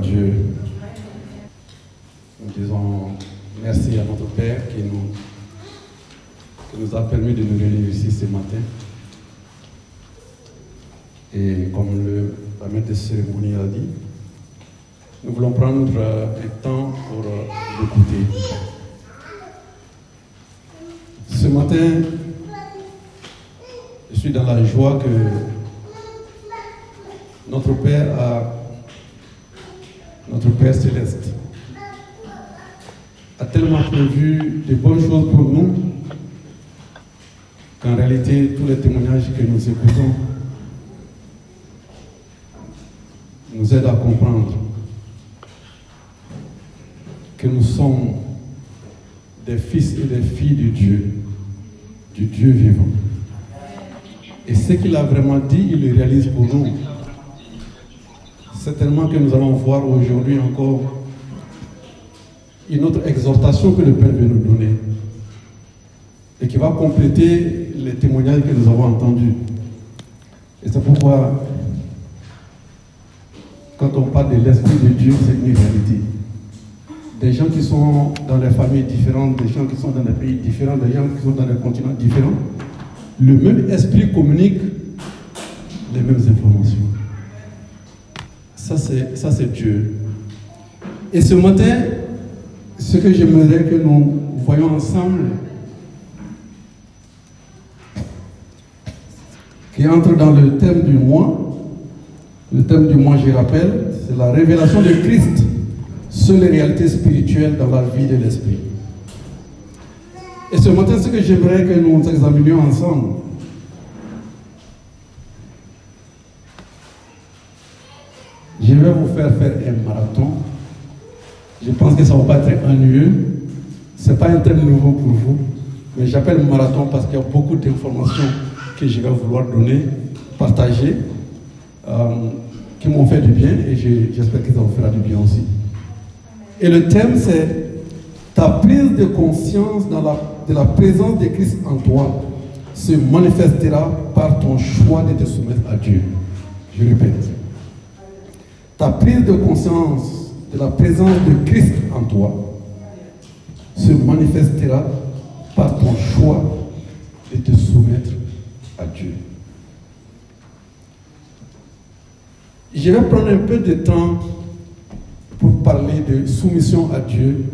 Dieu. Nous disons merci à notre Père qui nous, qui nous a permis de nous réunir ici ce matin. Et comme le, la maître de cérémonie a dit, nous voulons prendre euh, un temps pour euh, l'écouter. Ce matin, je suis dans la joie que notre Père a, notre Père céleste a tellement prévu de bonnes choses pour nous qu'en réalité, tous les témoignages que nous écoutons nous aident à comprendre que nous sommes des fils et des filles de Dieu, du Dieu vivant. Et ce qu'il a vraiment dit, il le réalise pour nous. Certainement que nous allons voir aujourd'hui encore une autre exhortation que le Père veut nous donner et qui va compléter les témoignages que nous avons entendus. Et c'est pourquoi, quand on parle de l'Esprit de Dieu, c'est une réalité. Des gens qui sont dans des familles différentes, des gens qui sont dans des pays différents, des gens qui sont dans des continents différents, le même esprit communique les mêmes informations. Ça, c'est, Dieu. Et ce matin, ce que j'aimerais que nous voyons ensemble, qui entre dans le thème du mois, le thème du mois, je rappelle, c'est la révélation de Christ sur les réalités spirituelles dans la vie de l'esprit. Et ce matin, ce que j'aimerais que nous examinions ensemble, je vais vous faire faire un marathon. Je pense que ça ne va pas être ennuyeux. Ce n'est pas un thème nouveau pour vous. Mais j'appelle marathon parce qu'il y a beaucoup d'informations que je vais vouloir donner, partager, euh, qui m'ont fait du bien et j'espère que ça vous fera du bien aussi. Et le thème, c'est ta prise de conscience dans la, de la présence de Christ en toi se manifestera par ton choix de te soumettre à Dieu. Je répète. Ta prise de conscience de la présence de Christ en toi se manifestera par ton choix de te soumettre à Dieu. Je vais prendre un peu de temps pour parler de soumission à Dieu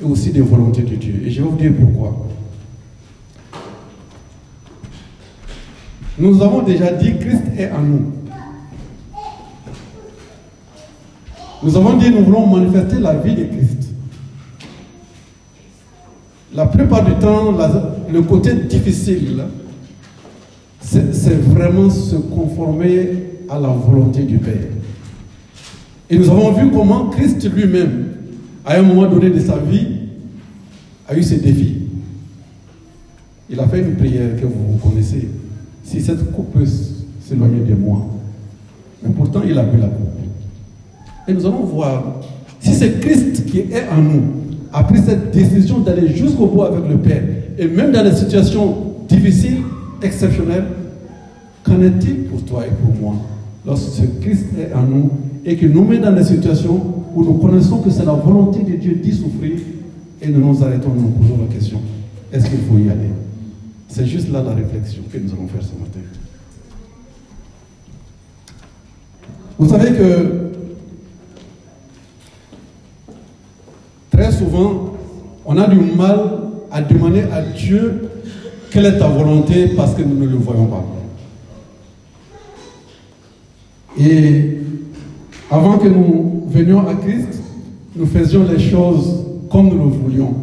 et aussi de volonté de Dieu. Et je vais vous dire pourquoi. Nous avons déjà dit Christ est en nous. Nous avons dit nous voulons manifester la vie de Christ. La plupart du temps, le côté difficile, c'est vraiment se conformer à la volonté du Père. Et nous avons vu comment Christ lui-même, à un moment donné de sa vie, a eu ses défis. Il a fait une prière que vous connaissez. Si cette coupe peut s'éloigner de moi. Mais pourtant, il a bu la coupe. Et nous allons voir si c'est Christ qui est en nous, a pris cette décision d'aller jusqu'au bout avec le Père, et même dans les situations difficiles, exceptionnelles, qu'en est-il pour toi et pour moi lorsque Christ est en nous et qu'il nous met dans des situations où nous connaissons que c'est la volonté de Dieu d'y souffrir et nous nous arrêtons, nous nous posons la question, est-ce qu'il faut y aller? C'est juste là la réflexion que nous allons faire ce matin. Vous savez que souvent, on a du mal à demander à Dieu quelle est ta volonté parce que nous ne le voyons pas. Et avant que nous venions à Christ, nous faisions les choses comme nous le voulions.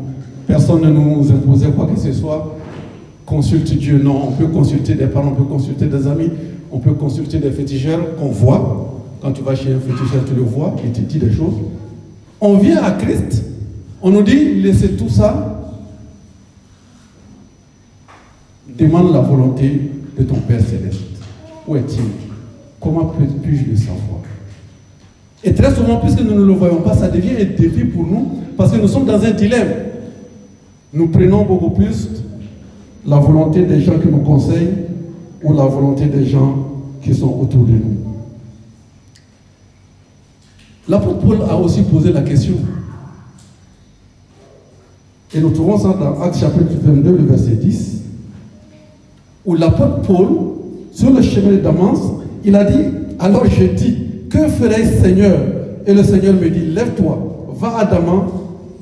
Personne ne nous imposait quoi que ce soit. Consulte Dieu, non. On peut consulter des parents, on peut consulter des amis, on peut consulter des féticheurs qu'on voit. Quand tu vas chez un féticheur, tu le vois, il te dit des choses. On vient à Christ, on nous dit, laissez tout ça. Demande la volonté de ton Père céleste. Où est-il? Comment puis-je le savoir? Et très souvent, puisque nous ne le voyons pas, ça devient un défi pour nous, parce que nous sommes dans un dilemme. Nous prenons beaucoup plus la volonté des gens qui nous conseillent ou la volonté des gens qui sont autour de nous. L'apôtre Paul a aussi posé la question. Et nous trouvons ça dans Actes chapitre 22, le verset 10, où l'apôtre Paul, sur le chemin de Damas, il a dit, alors je dis, que ferais-je Seigneur? Et le Seigneur me dit, lève-toi, va à Damas,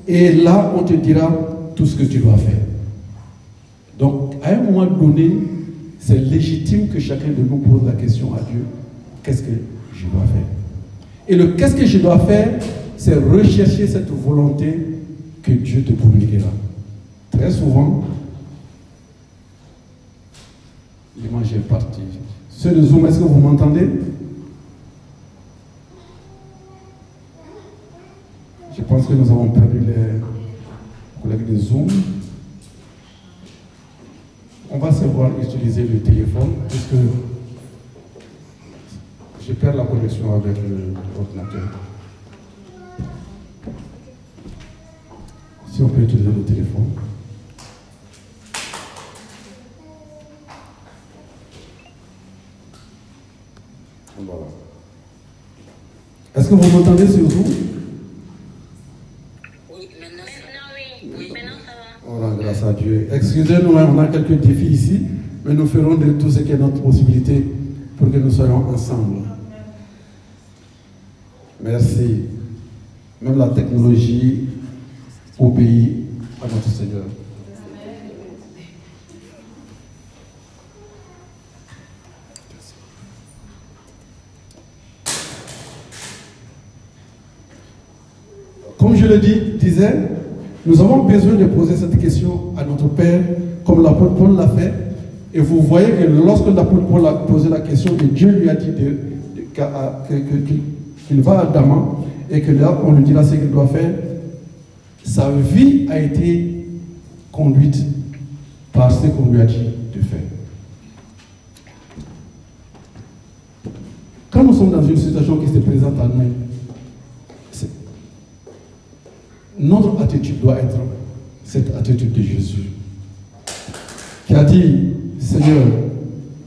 et là on te dira tout ce que tu dois faire. Donc, à un moment donné, c'est légitime que chacun de nous pose la question à Dieu, qu'est-ce que je dois faire? Et le qu'est-ce que je dois faire, c'est rechercher cette volonté que Dieu te communiquera. Très souvent, l'image est partie. Ceux de Zoom, est-ce que vous m'entendez? Je pense que nous avons perdu les collègues de Zoom. On va savoir utiliser le téléphone puisque je perds la connexion avec l'ordinateur. Si on peut utiliser le téléphone. Voilà. Est-ce que vous m'entendez sur vous? Oui, maintenant, oui. Oui, maintenant ça va. Rend grâce à Dieu. Excusez-nous, hein, on a quelques défis ici, mais nous ferons de tout ce qui est notre possibilité pour que nous soyons ensemble. Merci. Même la technologie obéit à notre Seigneur. Comme je le dis, disais, nous avons besoin de poser cette question à notre Père, comme l'apôtre Paul l'a fait. Et vous voyez que lorsque l'apôtre Paul a posé la question, que Dieu lui a dit qu'il va à Damas et que là, on lui dira ce qu'il doit faire, sa vie a été conduite par ce qu'on lui a dit de faire. Quand nous sommes dans une situation qui se présente à nous, notre attitude doit être cette attitude de Jésus, qui a dit, Seigneur,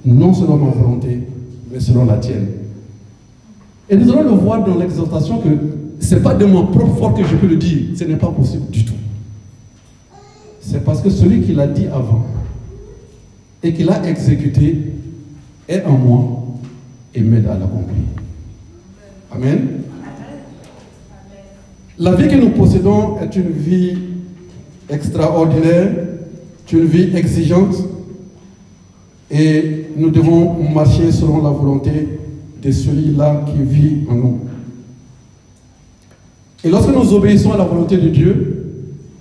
non selon ma volonté, mais selon la tienne. Et nous allons le voir dans l'exhortation que ce n'est pas de mon propre force que je peux le dire, ce n'est pas possible du tout. C'est parce que celui qui l'a dit avant et qui l'a exécuté est en moi et m'aide à l'accomplir. Amen. La vie que nous possédons est une vie extraordinaire, une vie exigeante, et nous devons marcher selon la volonté de celui-là qui vit en nous. Et lorsque nous obéissons à la volonté de Dieu,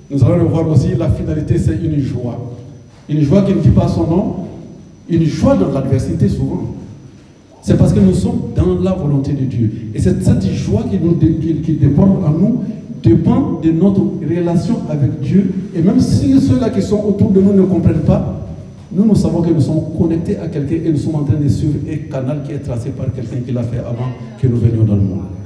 nous allons le voir aussi, la finalité, c'est une joie. Une joie qui ne dit pas son nom, une joie dans l'adversité souvent. C'est parce que nous sommes dans la volonté de Dieu. Et cette joie qui, nous, qui déborde en nous dépend de notre relation avec Dieu. Et même si ceux-là qui sont autour de nous ne comprennent pas, nous, nous savons que nous sommes connectés à quelqu'un et nous sommes en train de suivre un canal qui est tracé par quelqu'un qui l'a fait avant que nous venions dans le monde.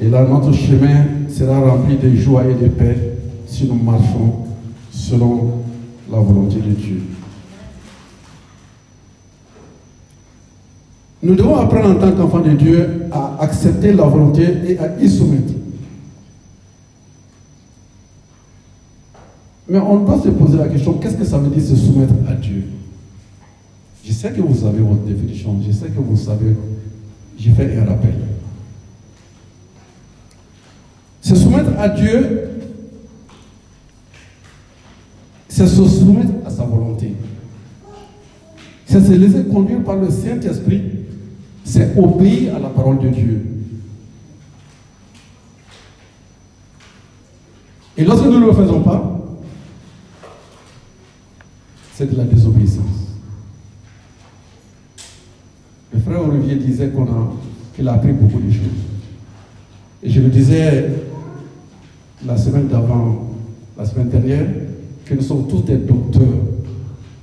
Et là, notre chemin sera rempli de joie et de paix si nous marchons selon la volonté de Dieu. Nous devons apprendre en tant qu'enfants de Dieu à accepter la volonté et à y soumettre. Mais on doit se poser la question, qu'est-ce que ça veut dire se soumettre à Dieu? Je sais que vous avez votre définition, je sais que vous savez, j'ai fait un rappel. Se soumettre à Dieu, c'est se soumettre à sa volonté. C'est se laisser conduire par le Saint-Esprit, c'est obéir à la parole de Dieu. Et lorsque nous ne le faisons pas, c'est de la désobéissance. Le frère Olivier disait qu'on a, qu'il a appris beaucoup de choses. Et je le disais la semaine d'avant, la semaine dernière, que nous sommes tous des docteurs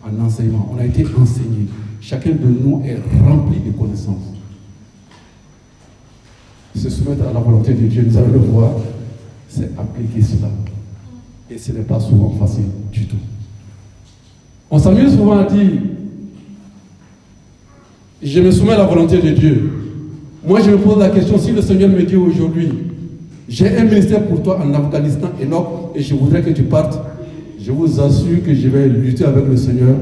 en enseignement. On a été enseignés. Chacun de nous est rempli de connaissances. Se soumettre à la volonté de Dieu, nous allons le voir, c'est appliquer cela. Et ce n'est pas souvent facile du tout. On s'amuse souvent à dire je me soumets à la volonté de Dieu. Moi, je me pose la question, si le Seigneur me dit aujourd'hui, j'ai un ministère pour toi en Afghanistan énorme et je voudrais que tu partes, je vous assure que je vais lutter avec le Seigneur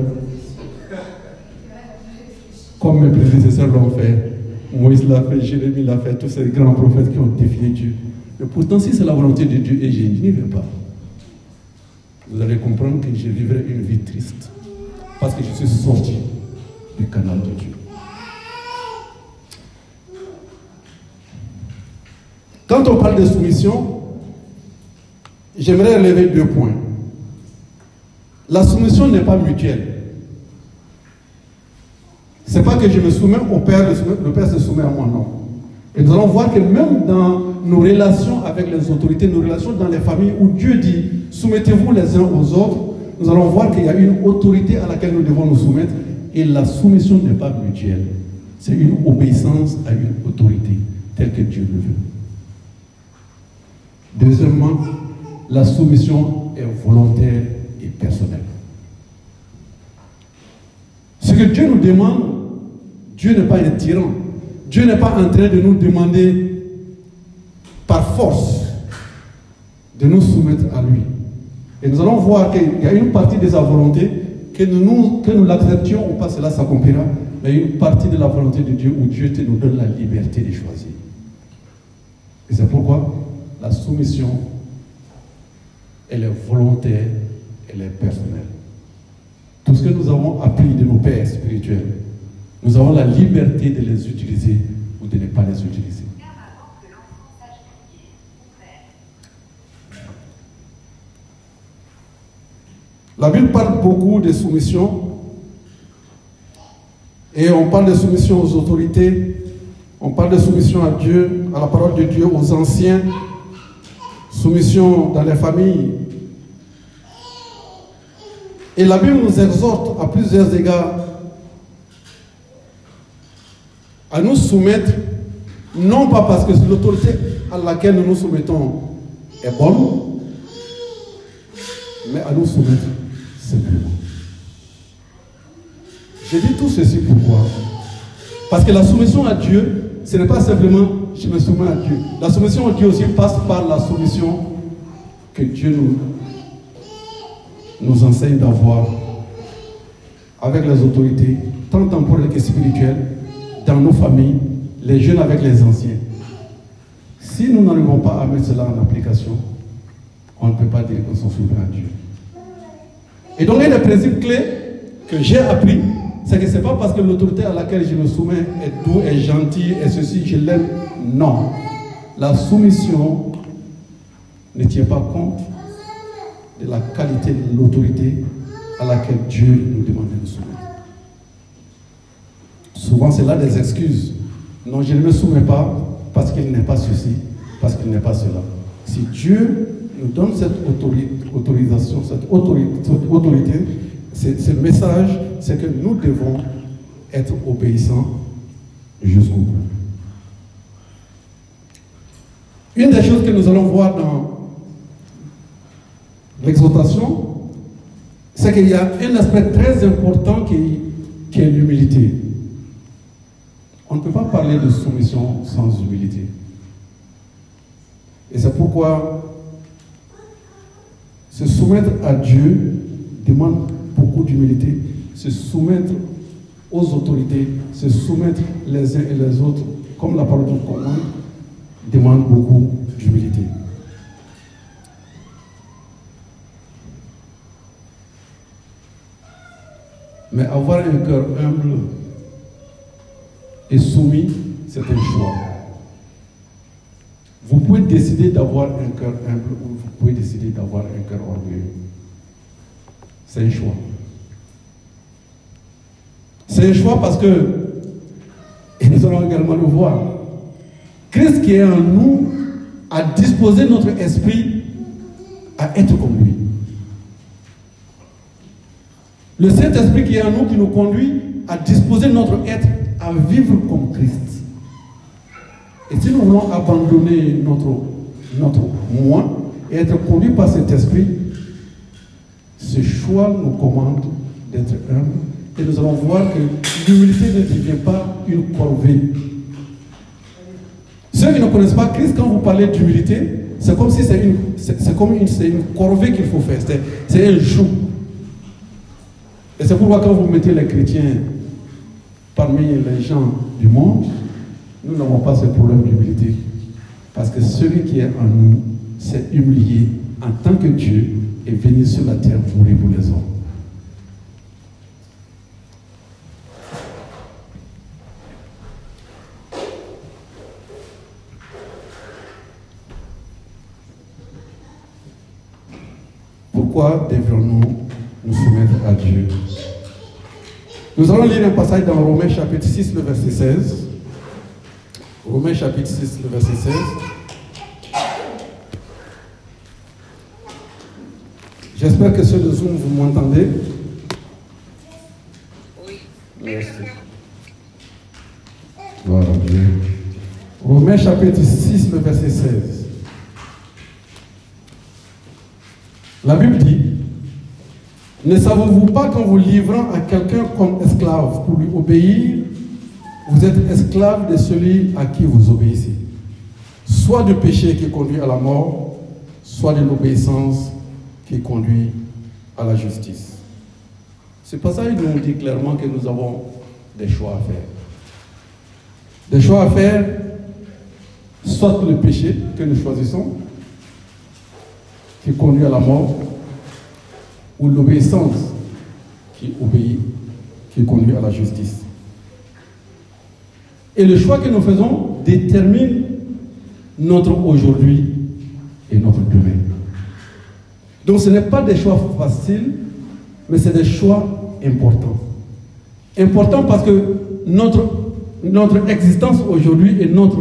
comme mes prédécesseurs l'ont fait. Moïse l'a fait, Jérémie l'a fait, tous ces grands prophètes qui ont défié Dieu. Mais pourtant, si c'est la volonté de Dieu et je n'y vais pas, vous allez comprendre que je vivrai une vie triste. Parce que je suis sorti du canal de Dieu. Quand on parle de soumission, j'aimerais relever deux points. La soumission n'est pas mutuelle. Ce n'est pas que je me soumets au Père, le Père se soumet à moi, non. Et nous allons voir que même dans nos relations avec les autorités, nos relations dans les familles où Dieu dit soumettez-vous les uns aux autres, nous allons voir qu'il y a une autorité à laquelle nous devons nous soumettre et la soumission n'est pas mutuelle. C'est une obéissance à une autorité telle que Dieu le veut. Deuxièmement, la soumission est volontaire et personnelle. Ce que Dieu nous demande, Dieu n'est pas un tyran. Dieu n'est pas en train de nous demander par force de nous soumettre à lui. Et nous allons voir qu'il y a une partie de sa volonté, que nous, l'acceptions ou pas, cela s'accomplira. Mais une partie de la volonté de Dieu où Dieu te nous donne la liberté de choisir. Et c'est pourquoi la soumission, elle est volontaire, elle est personnelle. Tout ce que nous avons appris de nos pères spirituels, nous avons la liberté de les utiliser ou de ne pas les utiliser. La Bible parle beaucoup de soumission. Et on parle de soumission aux autorités, on parle de soumission à Dieu, à la parole de Dieu, aux anciens, soumission dans les familles. Et la Bible nous exhorte à plusieurs égards à nous soumettre, non pas parce que l'autorité à laquelle nous nous soumettons est bonne, mais à nous soumettre simplement. Je dis tout ceci pourquoi? Parce que la soumission à Dieu, ce n'est pas simplement je me soumets à Dieu. La soumission à Dieu aussi passe par la soumission que Dieu nous, nous enseigne d'avoir avec les autorités, tant temporelles que spirituelles, dans nos familles, les jeunes avec les anciens. Si nous n'arrivons pas à mettre cela en application, on ne peut pas dire qu'on s'en souvient à Dieu. Et donc, un des principes clés que j'ai appris, c'est que ce n'est pas parce que l'autorité à laquelle je me soumets est doux, est gentil, et ceci, je l'aime. Non. La soumission ne tient pas compte de la qualité de l'autorité à laquelle Dieu nous demande de nous soumettre. Souvent, c'est là des excuses. Non, je ne me soumets pas parce qu'il n'est pas ceci, parce qu'il n'est pas cela. Si Dieu nous donne cette autorisation, cette autorité, ce message, c'est que nous devons être obéissants jusqu'au bout. Une des choses que nous allons voir dans l'exhortation, c'est qu'il y a un aspect très important qui, est l'humilité. On ne peut pas parler de soumission sans humilité. Et c'est pourquoi se soumettre à Dieu demande beaucoup d'humilité. Se soumettre aux autorités, se soumettre les uns et les autres, comme la parole de commande, demande beaucoup d'humilité. Mais avoir un cœur humble et soumis, c'est un choix. Vous pouvez décider d'avoir un cœur humble ou vous pouvez décider d'avoir un cœur orgueilleux. C'est un choix. C'est un choix parce que, et nous allons également le voir, Christ qui est en nous a disposé notre esprit à être comme lui. Le Saint-Esprit qui est en nous, qui nous conduit à disposer notre être à vivre comme Christ. Et si nous voulons abandonner notre, notre moi et être conduit par cet esprit, ce choix nous commande d'être humble. Et nous allons voir que l'humilité ne devient pas une corvée. Ceux qui ne connaissent pas Christ, quand vous parlez d'humilité, c'est comme si c'est une, c'est, comme une, une corvée qu'il faut faire. C'est, un joug. Et c'est pourquoi quand vous mettez les chrétiens parmi les gens du monde, nous n'avons pas ce problème d'humilité. Parce que celui qui est en nous s'est humilié en tant que Dieu est venu sur la terre pour les hommes. Pourquoi devrions-nous nous soumettre à Dieu? Nous allons lire un passage dans Romains chapitre 6, le verset 16. Romains chapitre 6, le verset 16. J'espère que ceux de Zoom, vous m'entendez? Oui. Merci. Gloire à Dieu. Romains chapitre 6, le verset 16. La Bible dit, ne savez-vous pas qu'en vous livrant à quelqu'un comme esclave pour lui obéir, vous êtes esclave de celui à qui vous obéissez? Soit du péché qui conduit à la mort, soit de l'obéissance qui conduit à la justice. Ce passage nous dit clairement que nous avons des choix à faire. Des choix à faire, soit le péché que nous choisissons, qui conduit à la mort, ou l'obéissance qui obéit, qui conduit à la justice. Et le choix que nous faisons détermine notre aujourd'hui et notre demain. Donc ce n'est pas des choix faciles, mais c'est des choix importants. Importants parce que notre, notre existence aujourd'hui et notre,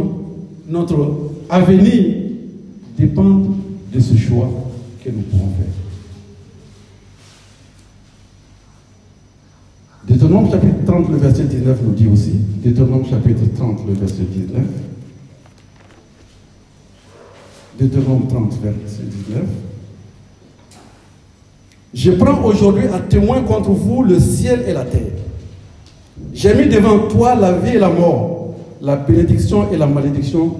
notre avenir dépendent de ce choix que nous pouvons faire. Deutéronome chapitre 30, le verset 19 nous dit aussi, Deutéronome chapitre 30, le verset 19, Deutéronome 30, verset 19, Je prends aujourd'hui à témoin contre vous le ciel et la terre. J'ai mis devant toi la vie et la mort, la bénédiction et la malédiction.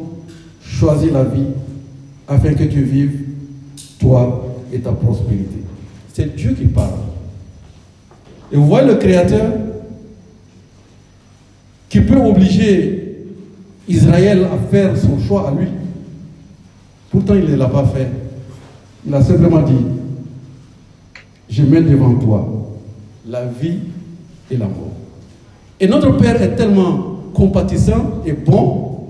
Choisis la vie afin que tu vives, toi et ta prospérité. C'est Dieu qui parle. Et vous voyez le Créateur qui peut obliger Israël à faire son choix à lui. Pourtant, il ne l'a pas fait. Il a simplement dit, je mets devant toi la vie et la mort. Et notre Père est tellement compatissant et bon,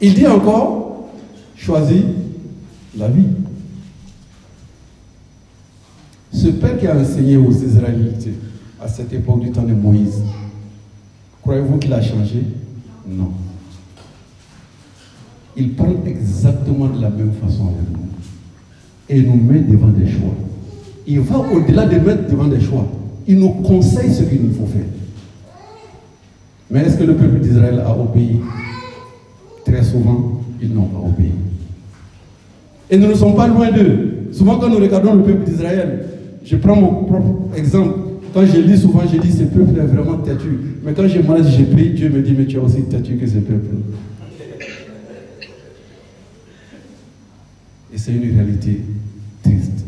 il dit encore, choisis la vie. Ce Père qui a enseigné aux Israélites à cette époque du temps de Moïse, croyez-vous qu'il a changé? Non. Il parle exactement de la même façon avec nous. Et nous met devant des choix. Il va au-delà de mettre devant des choix. Il nous conseille ce qu'il nous faut faire. Mais est-ce que le peuple d'Israël a obéi? Très souvent, ils n'ont pas obéi. Et nous ne sommes pas loin d'eux. Souvent, quand nous regardons le peuple d'Israël, je prends mon propre exemple. Quand je lis souvent, je dis ce peuple est vraiment têtu. Mais quand je mange, je prie, Dieu me dit, mais tu es aussi têtu que ce peuple. Et c'est une réalité triste.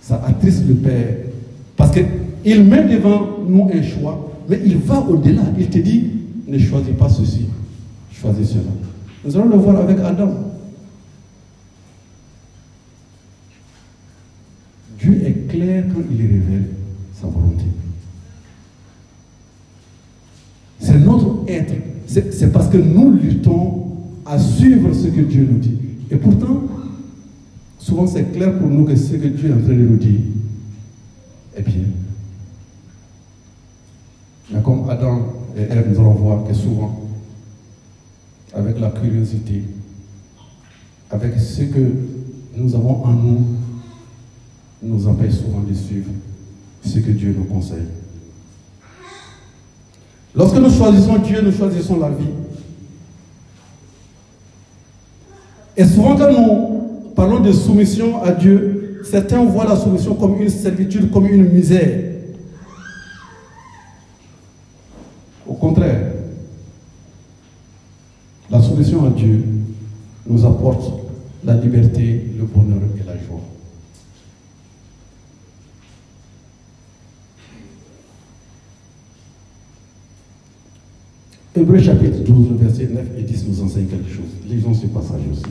Ça attriste le Père. Parce qu'il met devant nous un choix, mais il va au-delà. Il te dit, ne choisis pas ceci, choisis cela. Nous allons le voir avec Adam. Dieu est quand il révèle sa volonté. C'est notre être. C'est c'est parce que nous luttons à suivre ce que Dieu nous dit. Et pourtant, souvent c'est clair pour nous que ce que Dieu est en train de nous dire est bien. Mais comme Adam et Ève, nous allons voir que souvent, avec la curiosité, avec ce que nous avons en nous, nous empêche souvent de suivre ce que Dieu nous conseille. Lorsque nous choisissons Dieu, nous choisissons la vie. Et souvent quand nous parlons de soumission à Dieu, certains voient la soumission comme une servitude, comme une misère. Au contraire, la soumission à Dieu nous apporte la liberté, le bonheur et la joie. Hébreu chapitre 12, verset 9 et 10 nous enseigne quelque chose. Lisons ce passage aussi.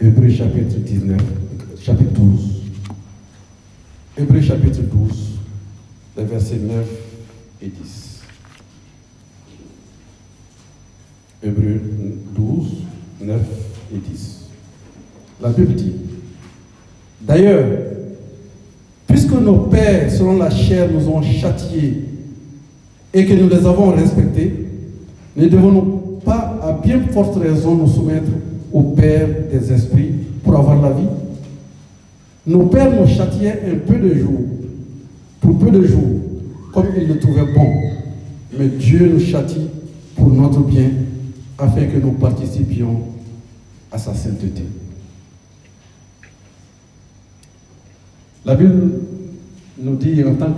Hébreu chapitre 19, chapitre 12. Hébreu chapitre 12, les versets 9 et 10. Hébreu 12, 9 et 10. La Bible dit, D'ailleurs, puisque nos pères, selon la chair, nous ont châtiés et que nous les avons respectés, ne devons-nous pas à bien forte raison nous soumettre au Père des esprits pour avoir la vie Nos pères nous châtiaient un peu de jours, pour peu de jours, comme ils le trouvaient bon. Mais Dieu nous châtie pour notre bien, afin que nous participions à sa sainteté. La Bible nous dit en tant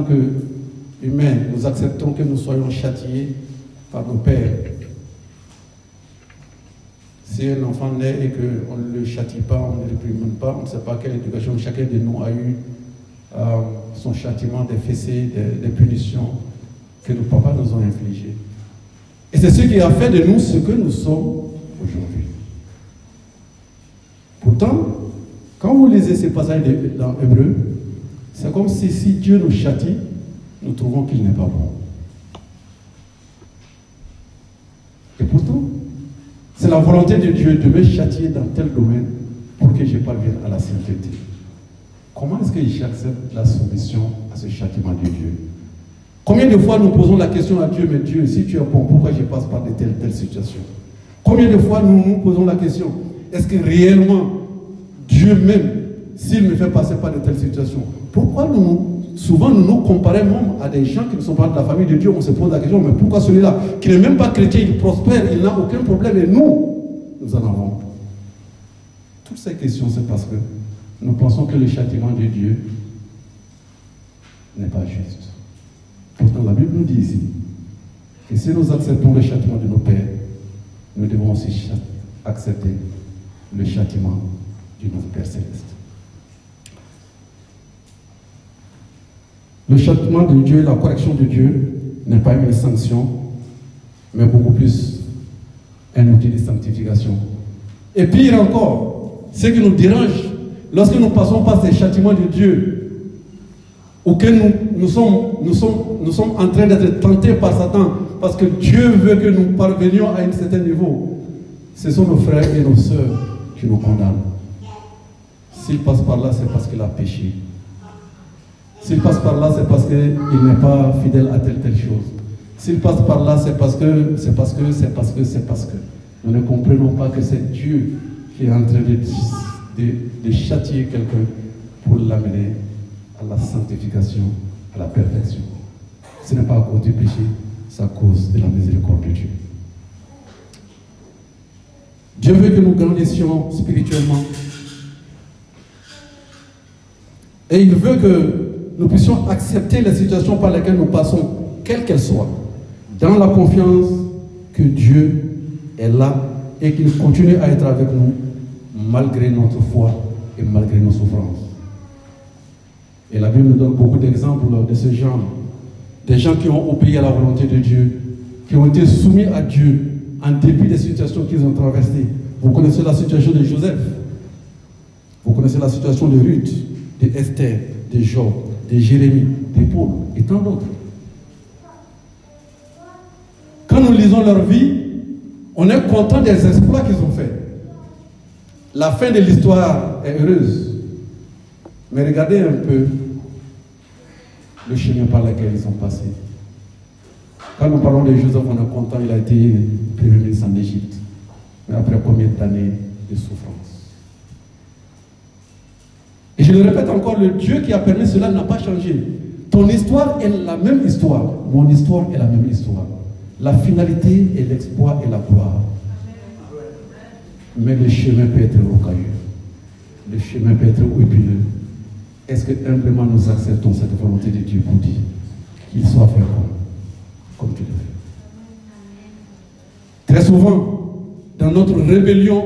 qu'humains, nous acceptons que nous soyons châtiés par nos pères. Si un enfant naît et qu'on ne le châtie pas, on ne le réprimande pas, on ne sait pas quelle éducation chacun de nous a eu euh, son châtiment des fessées, des, punitions que nos papas nous ont infligées. Et c'est ce qui a fait de nous ce que nous sommes aujourd'hui. Pourtant, quand vous lisez ces passages dans Hébreu, c'est comme si, si Dieu nous châtie, nous trouvons qu'il n'est pas bon. Et pourtant, c'est la volonté de Dieu de me châtier dans tel domaine pour que je parvienne à la sainteté. Comment est-ce que j'accepte la soumission à ce châtiment de Dieu? Combien de fois nous posons la question à Dieu, mais Dieu, si tu es bon, pourquoi je passe par de telles, telles situations? Combien de fois nous nous posons la question, est-ce que réellement Dieu même, s'il me fait passer par de telles situations, pourquoi nous souvent nous nous comparons même à des gens qui ne sont pas de la famille de Dieu. On se pose la question, mais pourquoi celui-là, qui n'est même pas chrétien, il prospère, il n'a aucun problème, et nous, nous en avons Toutes ces questions, c'est parce que nous pensons que le châtiment de Dieu n'est pas juste. Pourtant, la Bible nous dit ici que si nous acceptons le châtiment de nos pères, nous devons aussi accepter le châtiment de notre Père céleste. Le châtiment de Dieu, la correction de Dieu n'est pas une sanction, mais beaucoup plus un outil de sanctification. Et pire encore, ce qui nous dérange, lorsque nous passons par ces châtiments de Dieu, auxquels nous, sommes, nous, sommes, en train d'être tentés par Satan, parce que Dieu veut que nous parvenions à un certain niveau, ce sont nos frères et nos sœurs qui nous condamnent. S'ils passent par là, c'est parce qu'il a péché. S'il passe par là, c'est parce qu'il n'est pas fidèle à telle telle chose. S'il passe par là, c'est parce que, c'est parce que, c'est parce que, c'est parce que. Nous ne comprenons pas que c'est Dieu qui est en train de, de, châtier quelqu'un pour l'amener à la sanctification, à la perfection. Ce n'est pas à cause du péché, c'est à cause de la miséricorde de Dieu. Dieu veut que nous grandissions spirituellement. Et il veut que nous puissions accepter les situations par lesquelles nous passons, quelles qu'elles soient, dans la confiance que Dieu est là et qu'il continue à être avec nous malgré notre foi et malgré nos souffrances. Et la Bible nous donne beaucoup d'exemples de ce genre. Des gens qui ont obéi à la volonté de Dieu, qui ont été soumis à Dieu en dépit des situations qu'ils ont traversées. Vous connaissez la situation de Joseph. Vous connaissez la situation de Ruth, de Esther, de Job, de Jérémie, de Paul et tant d'autres. Quand nous lisons leur vie, on est content des exploits qu'ils ont faits. La fin de l'histoire est heureuse. Mais regardez un peu le chemin par lequel ils sont passés. Quand nous parlons de Joseph, on est content, il a été premier ministre en Égypte. Mais après combien d'années de souffrance? Et je le répète encore, le Dieu qui a permis cela n'a pas changé. Ton histoire est la même histoire. Mon histoire est la même histoire. La finalité est l'exploit et la gloire. Mais le chemin peut être rocailleux. Le chemin peut être épineux. Est-ce que humblement nous acceptons cette volonté de Dieu pour dire qu'il soit fait comme comme tu le fais? Très souvent, dans notre rébellion,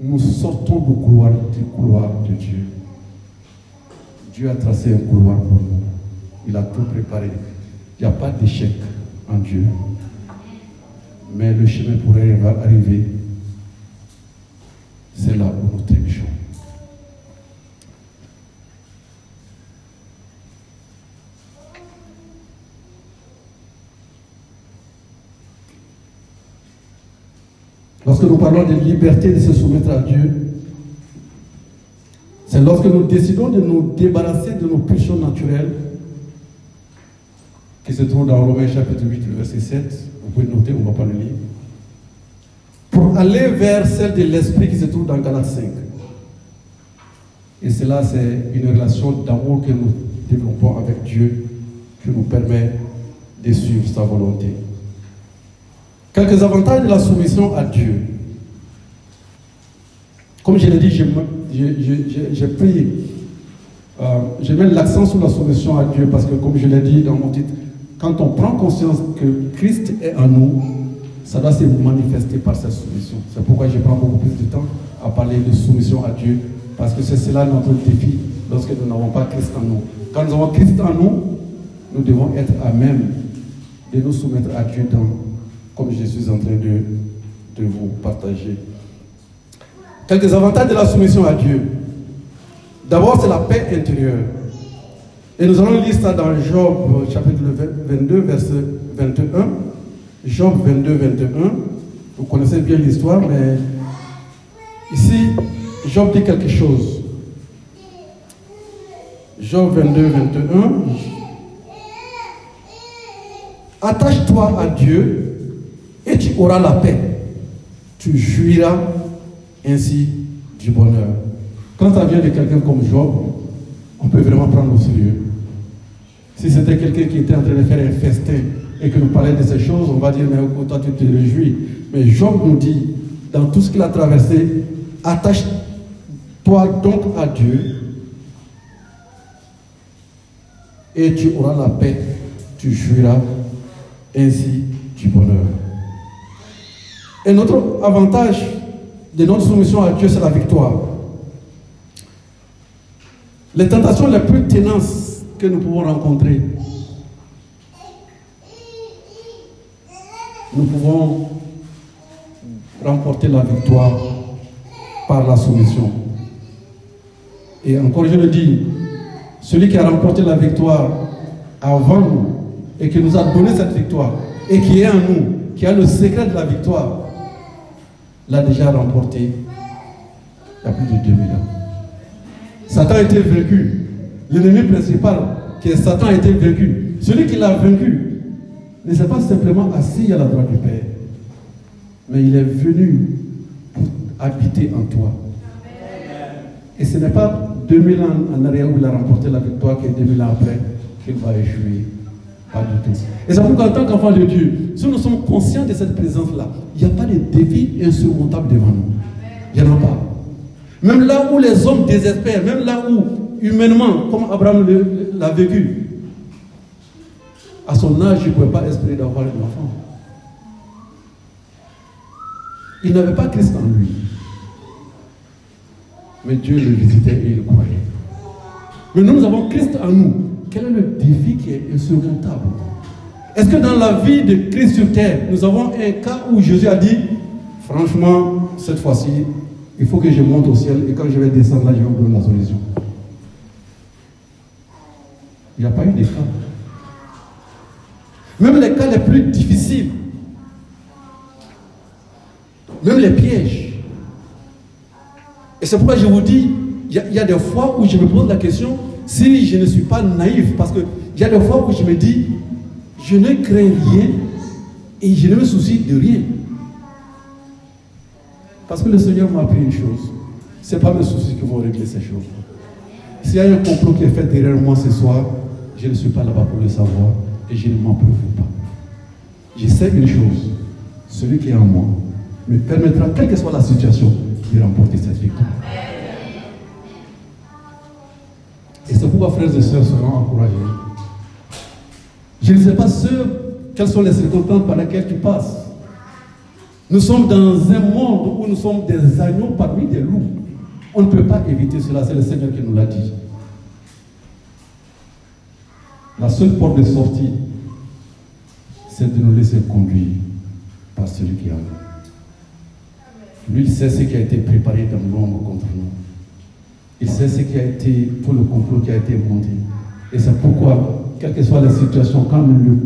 nous sortons du couloir, du couloir de Dieu. Dieu a tracé un couloir pour nous. Il a tout préparé. Il n'y a pas d'échec en Dieu. Mais le chemin pour arriver, c'est là où nous trébuchons. Lorsque nous parlons de liberté de se soumettre à Dieu, c'est lorsque nous décidons de nous débarrasser de nos pulsions naturelles, qui se trouvent dans Romains chapitre 8, verset 7. Vous pouvez noter, on ne va pas le lire. Pour aller vers celle de l'esprit qui se trouve dans Galates 5. Et cela, c'est une relation d'amour que nous développons avec Dieu qui nous permet de suivre sa volonté. Quelques avantages de la soumission à Dieu. Comme je l'ai dit, j'ai pris, euh, je mets l'accent sur la soumission à Dieu parce que, comme je l'ai dit dans mon titre, quand on prend conscience que Christ est en nous, ça doit se manifester par cette soumission. C'est pourquoi je prends beaucoup plus de temps à parler de soumission à Dieu, parce que c'est cela notre défi lorsque nous n'avons pas Christ en nous. Quand nous avons Christ en nous, nous devons être à même de nous soumettre à Dieu comme je suis en train de vous partager. Quelques avantages de la soumission à Dieu. D'abord, c'est la paix intérieure. Et nous allons lire ça dans Job chapitre 22, verset 21. Job 22, 21. Vous connaissez bien l'histoire, mais ici, Job dit quelque chose. Job 22, 21. Attache-toi à Dieu et tu auras la paix. Tu jouiras ainsi du bonheur. Quand ça vient de quelqu'un comme Job, on peut vraiment prendre au sérieux. Si c'était quelqu'un qui était en train de faire un festin et que nous parlait de ces choses, on va dire, mais toi tu te réjouis. Mais Job nous dit, dans tout ce qu'il a traversé, attache-toi donc à Dieu et tu auras la paix, tu jouiras ainsi du bonheur. Et notre avantage de notre soumission à Dieu, c'est la victoire. Les tentations les plus tenaces que nous pouvons rencontrer, nous pouvons remporter la victoire par la soumission. Et encore je le dis, celui qui a remporté la victoire avant nous et qui nous a donné cette victoire et qui est en nous, qui a le secret de la victoire, l'a déjà remporté il y a plus de 2000 ans. Satan a été vaincu. L'ennemi principal, qui est Satan, a été vaincu. Celui qui l'a vaincu ne s'est pas simplement assis à la droite du Père, mais il est venu pour habiter en toi. Et ce n'est pas 2000 ans en arrière où il a remporté la victoire que 2000 ans après qu'il va échouer. Et c'est pourquoi, en tant qu'enfant de Dieu, si nous sommes conscients de cette présence-là, il n'y a pas de défi insurmontable devant nous. Il n'y en a pas. Même là où les hommes désespèrent, même là où, humainement, comme Abraham l'a vécu, à son âge, il ne pouvait pas espérer d'avoir un enfant. Il n'avait pas Christ en lui. Mais Dieu le visitait et il croyait. Mais nous, nous avons Christ en nous. Quel est le défi qui est insurmontable? Est-ce que dans la vie de Christ sur terre, nous avons un cas où Jésus a dit, franchement, cette fois-ci, il faut que je monte au ciel et quand je vais descendre là, je vais vous la solution. Il n'y a pas eu de cas. Même les cas les plus difficiles, même les pièges. Et c'est pourquoi je vous dis, il y, a des fois où je me pose la question si je ne suis pas naïf, parce qu'il y a des fois où je me dis, je ne crains rien et je ne me soucie de rien. Parce que le Seigneur m'a appris une chose. Ce n'est pas mes soucis qui vont régler ces choses. S'il y a un complot qui est fait derrière moi ce soir, je ne suis pas là-bas pour le savoir et je ne m'en préoccupe pas. Je sais une chose. Celui qui est en moi me permettra, quelle que soit la situation, de remporter cette victoire. Et c'est pourquoi, frères et sœurs, seront encouragés. Je ne sais pas ceux quelles sont les circonstances par lesquelles tu passes. Nous sommes dans un monde où nous sommes des agneaux parmi des loups. On ne peut pas éviter cela, c'est le Seigneur qui nous l'a dit. La seule porte de sortie, c'est de nous laisser conduire par celui qui a Lui, il sait ce qui a été préparé dans l'ombre contre nous. Il sait ce qui a été, tout le complot qui a été monté. Et c'est pourquoi, quelle que soit la situation, quand nous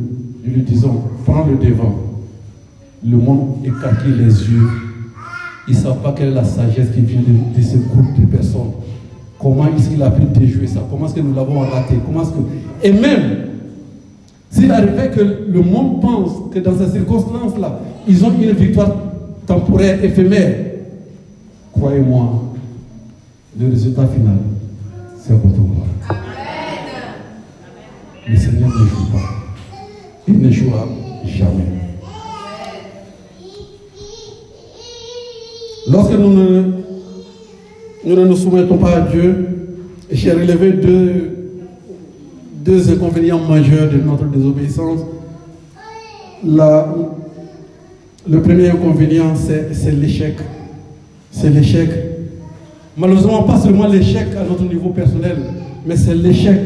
lui, disons, prends le devant, le monde écarquille les yeux. Ils ne savent pas quelle est la sagesse qui vient de, de ce groupe de personnes. Comment est-ce qu'il a pu déjouer ça? Comment est-ce que nous l'avons raté? Comment est-ce que... Et même, s'il arrivait que le monde pense que dans ces circonstances-là, ils ont une victoire temporaire, éphémère, croyez-moi, le résultat final, c'est votre gloire. Le Seigneur ne joue pas. Il ne jouera jamais. Lorsque nous ne, nous ne nous soumettons pas à Dieu, j'ai relevé deux, deux inconvénients majeurs de notre désobéissance. La- le premier inconvénient, c'est l'échec. C'est l'échec. Malheureusement, pas seulement l'échec à notre niveau personnel, mais c'est l'échec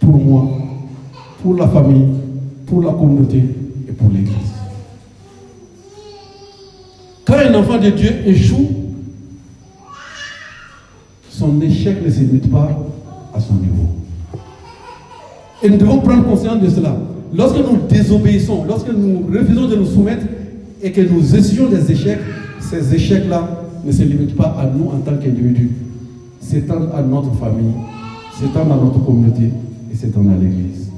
pour moi, pour la famille, pour la communauté et pour l'Église. Quand un enfant de Dieu échoue, son échec ne se pas à son niveau. Et nous devons prendre conscience de cela. Lorsque nous désobéissons, lorsque nous refusons de nous soumettre et que nous essayons des échecs, ces échecs-là ne se limitent pas à nous en tant qu'individus. S'étendent à notre famille, s'étendent à notre communauté et s'étendent à l'Église.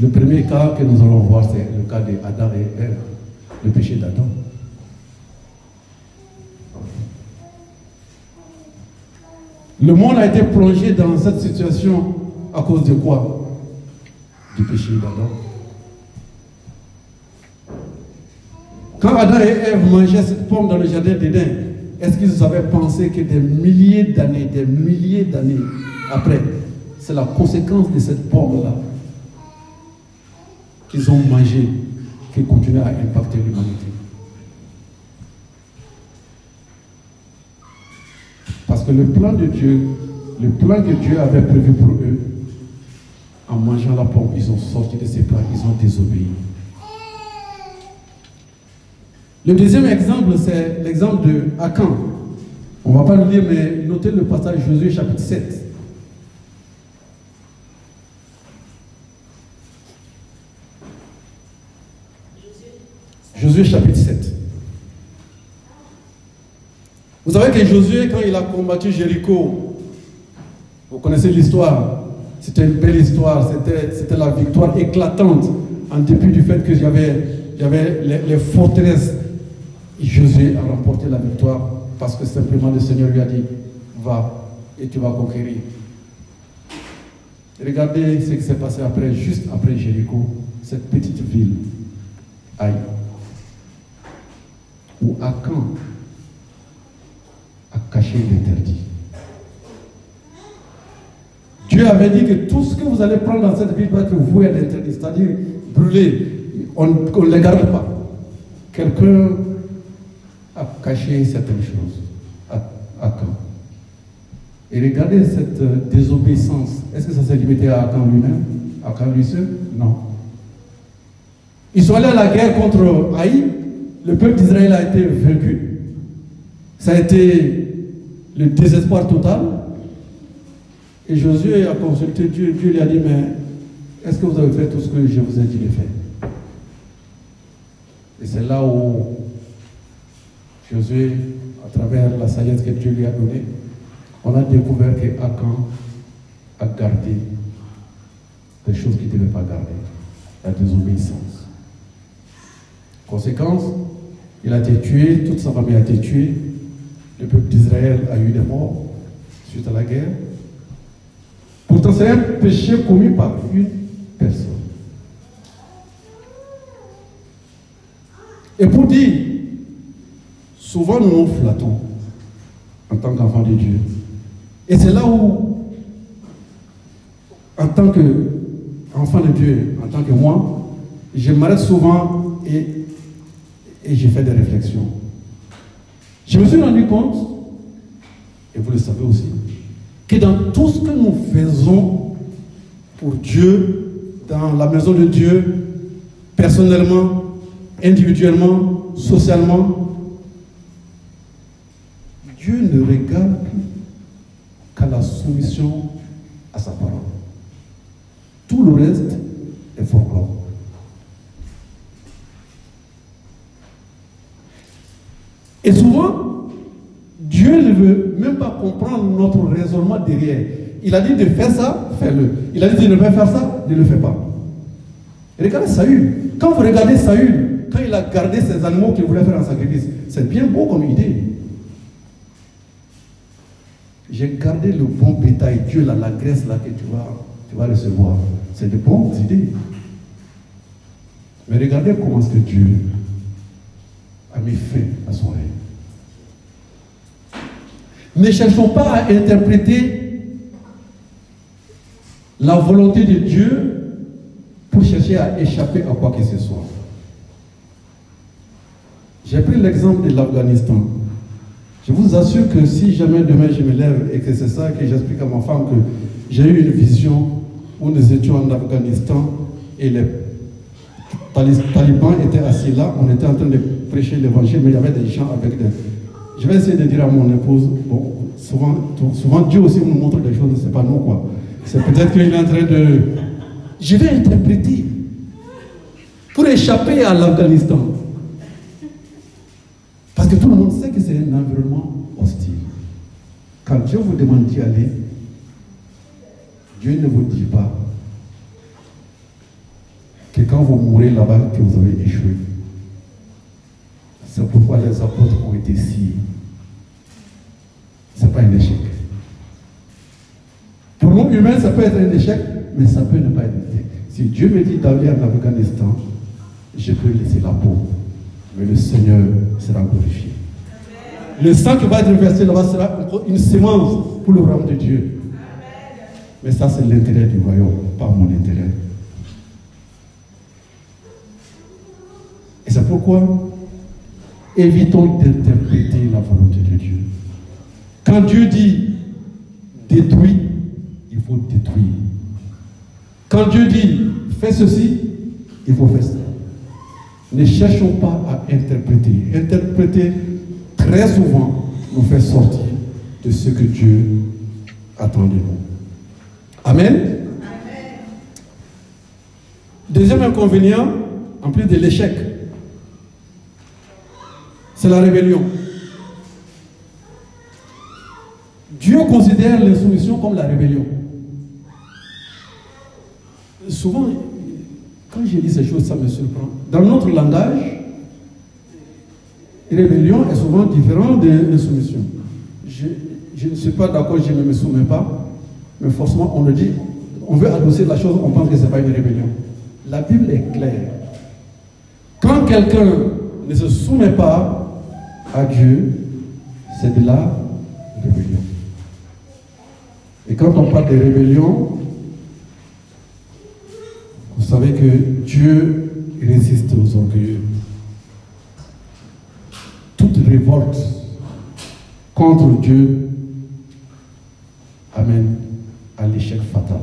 Le premier cas que nous allons voir, c'est le cas d'Adam et Ève, le péché d'Adam. Le monde a été plongé dans cette situation à cause de quoi? Du péché d'Adam. Quand Adam et Ève mangeaient cette pomme dans le jardin d'Éden, est-ce qu'ils avaient pensé que des milliers d'années, des milliers d'années après, c'est la conséquence de cette pomme-là qu'ils ont mangé qui continue à impacter l'humanité? Parce que le plan de Dieu, le plan que Dieu avait prévu pour eux, en mangeant la pomme, ils ont sorti de ces plans, ils ont désobéi. Le deuxième exemple, c'est l'exemple de Akan. On ne va pas le lire, mais notez le passage Josué chapitre 7. Josué chapitre 7. Vous savez que Josué, quand il a combattu Jéricho, vous connaissez l'histoire, c'était une belle histoire, c'était, la victoire éclatante, en dépit du fait qu'il y avait, il y avait les, les forteresses. Josué a remporté la victoire parce que simplement le Seigneur lui a dit, va et tu vas conquérir. Regardez ce qui s'est passé après, juste après Jéricho, cette petite ville, Aïe, où Akan a caché l'interdit? Dieu avait dit que tout ce que vous allez prendre dans cette ville doit être voué à l'interdit, c'est-à-dire brûlé. On ne les garde pas. Quelqu'un a caché certaines choses à, à Caen. Et regardez cette euh, désobéissance. Est-ce que ça s'est limité à Caen lui-même À Caen lui seul? Non. Ils sont allés à la guerre contre Haï. Le peuple d'Israël a été vaincu. Ça a été le désespoir total. Et Josué a consulté Dieu. Dieu lui a dit, mais est-ce que vous avez fait tout ce que je vous ai dit de faire? Et c'est là où Josué, à travers la sagesse que Dieu lui a donnée, on a découvert qu'Akan a gardé des choses qu'il ne devait pas garder, la désobéissance. Conséquence, il a été tué, toute sa famille a été tuée, le peuple d'Israël a eu des morts suite à la guerre. Pourtant, c'est un péché commis par une personne. Et pour dire, souvent nous nous flattons en tant qu'enfants de Dieu. Et c'est là où, en tant qu'enfant de Dieu, en tant que moi, je m'arrête souvent et, et je fais des réflexions. Je me suis rendu compte, et vous le savez aussi, que dans tout ce que nous faisons pour Dieu, dans la maison de Dieu, personnellement, individuellement, socialement, Dieu ne regarde qu'à la soumission à sa parole. Tout le reste est folklore. Et souvent, Dieu ne veut même pas comprendre notre raisonnement derrière. Il a dit de faire ça, fais-le. Il a dit de ne pas faire ça, ne le fais pas. regardez Saül. Quand vous regardez Saül, quand il a gardé ses animaux qu'il voulait faire en sacrifice, c'est bien beau comme idée. J'ai gardé le bon bétail, Dieu, là, la graisse là que tu vas, tu vas recevoir. C'est de bonnes idées. Mais regardez comment que Dieu a mis fin à son règne. Ne cherchons pas à interpréter la volonté de Dieu pour chercher à échapper à quoi que ce soit. J'ai pris l'exemple de l'Afghanistan. Je vous assure que si jamais demain je me lève et que c'est ça que j'explique à ma femme que j'ai eu une vision où nous étions en Afghanistan et les talibans étaient assis là, on était en train de prêcher l'évangile, mais il y avait des gens avec des... Je vais essayer de dire à mon épouse, bon, souvent, souvent Dieu aussi nous montre des choses, c'est pas nous quoi. C'est peut-être qu'il est en train de... Je vais interpréter pour échapper à l'Afghanistan. Parce que tout le monde sait que c'est un environnement hostile. Quand Dieu vous demande d'y aller, Dieu ne vous dit pas que quand vous mourrez là-bas, que vous avez échoué. C'est pourquoi les apôtres ont été si. Ce n'est pas un échec. Pour nous humains, ça peut être un échec, mais ça peut ne pas être un échec. Si Dieu me dit d'aller en Afghanistan, je peux laisser la peau. Mais le Seigneur sera glorifié. Le sang qui va être versé là-bas sera une semence pour le royaume de Dieu. Mais ça, c'est l'intérêt du royaume, pas mon intérêt. Et c'est pourquoi évitons d'interpréter la volonté de Dieu. Quand Dieu dit détruis, il faut détruire. Quand Dieu dit fais ceci, il faut faire ça. Ne cherchons pas à interpréter. Interpréter, très souvent, nous fait sortir de ce que Dieu attend de nous. Amen. Deuxième inconvénient, en plus de l'échec, c'est la rébellion. Dieu considère l'insoumission comme la rébellion. Souvent, quand je dis ces choses, ça me surprend. Dans notre langage, rébellion est souvent différent de l'insoumission. Je, je, ne suis pas d'accord, je ne me soumets pas, mais forcément, on le dit, on veut adosser la chose, on pense que ce n'est pas une rébellion. La Bible est claire. Quand quelqu'un ne se soumet pas à Dieu, c'est de la rébellion. Et quand on parle de rébellion, vous savez que Dieu résiste aux orgueilleux. Toute révolte contre Dieu amène à l'échec fatal.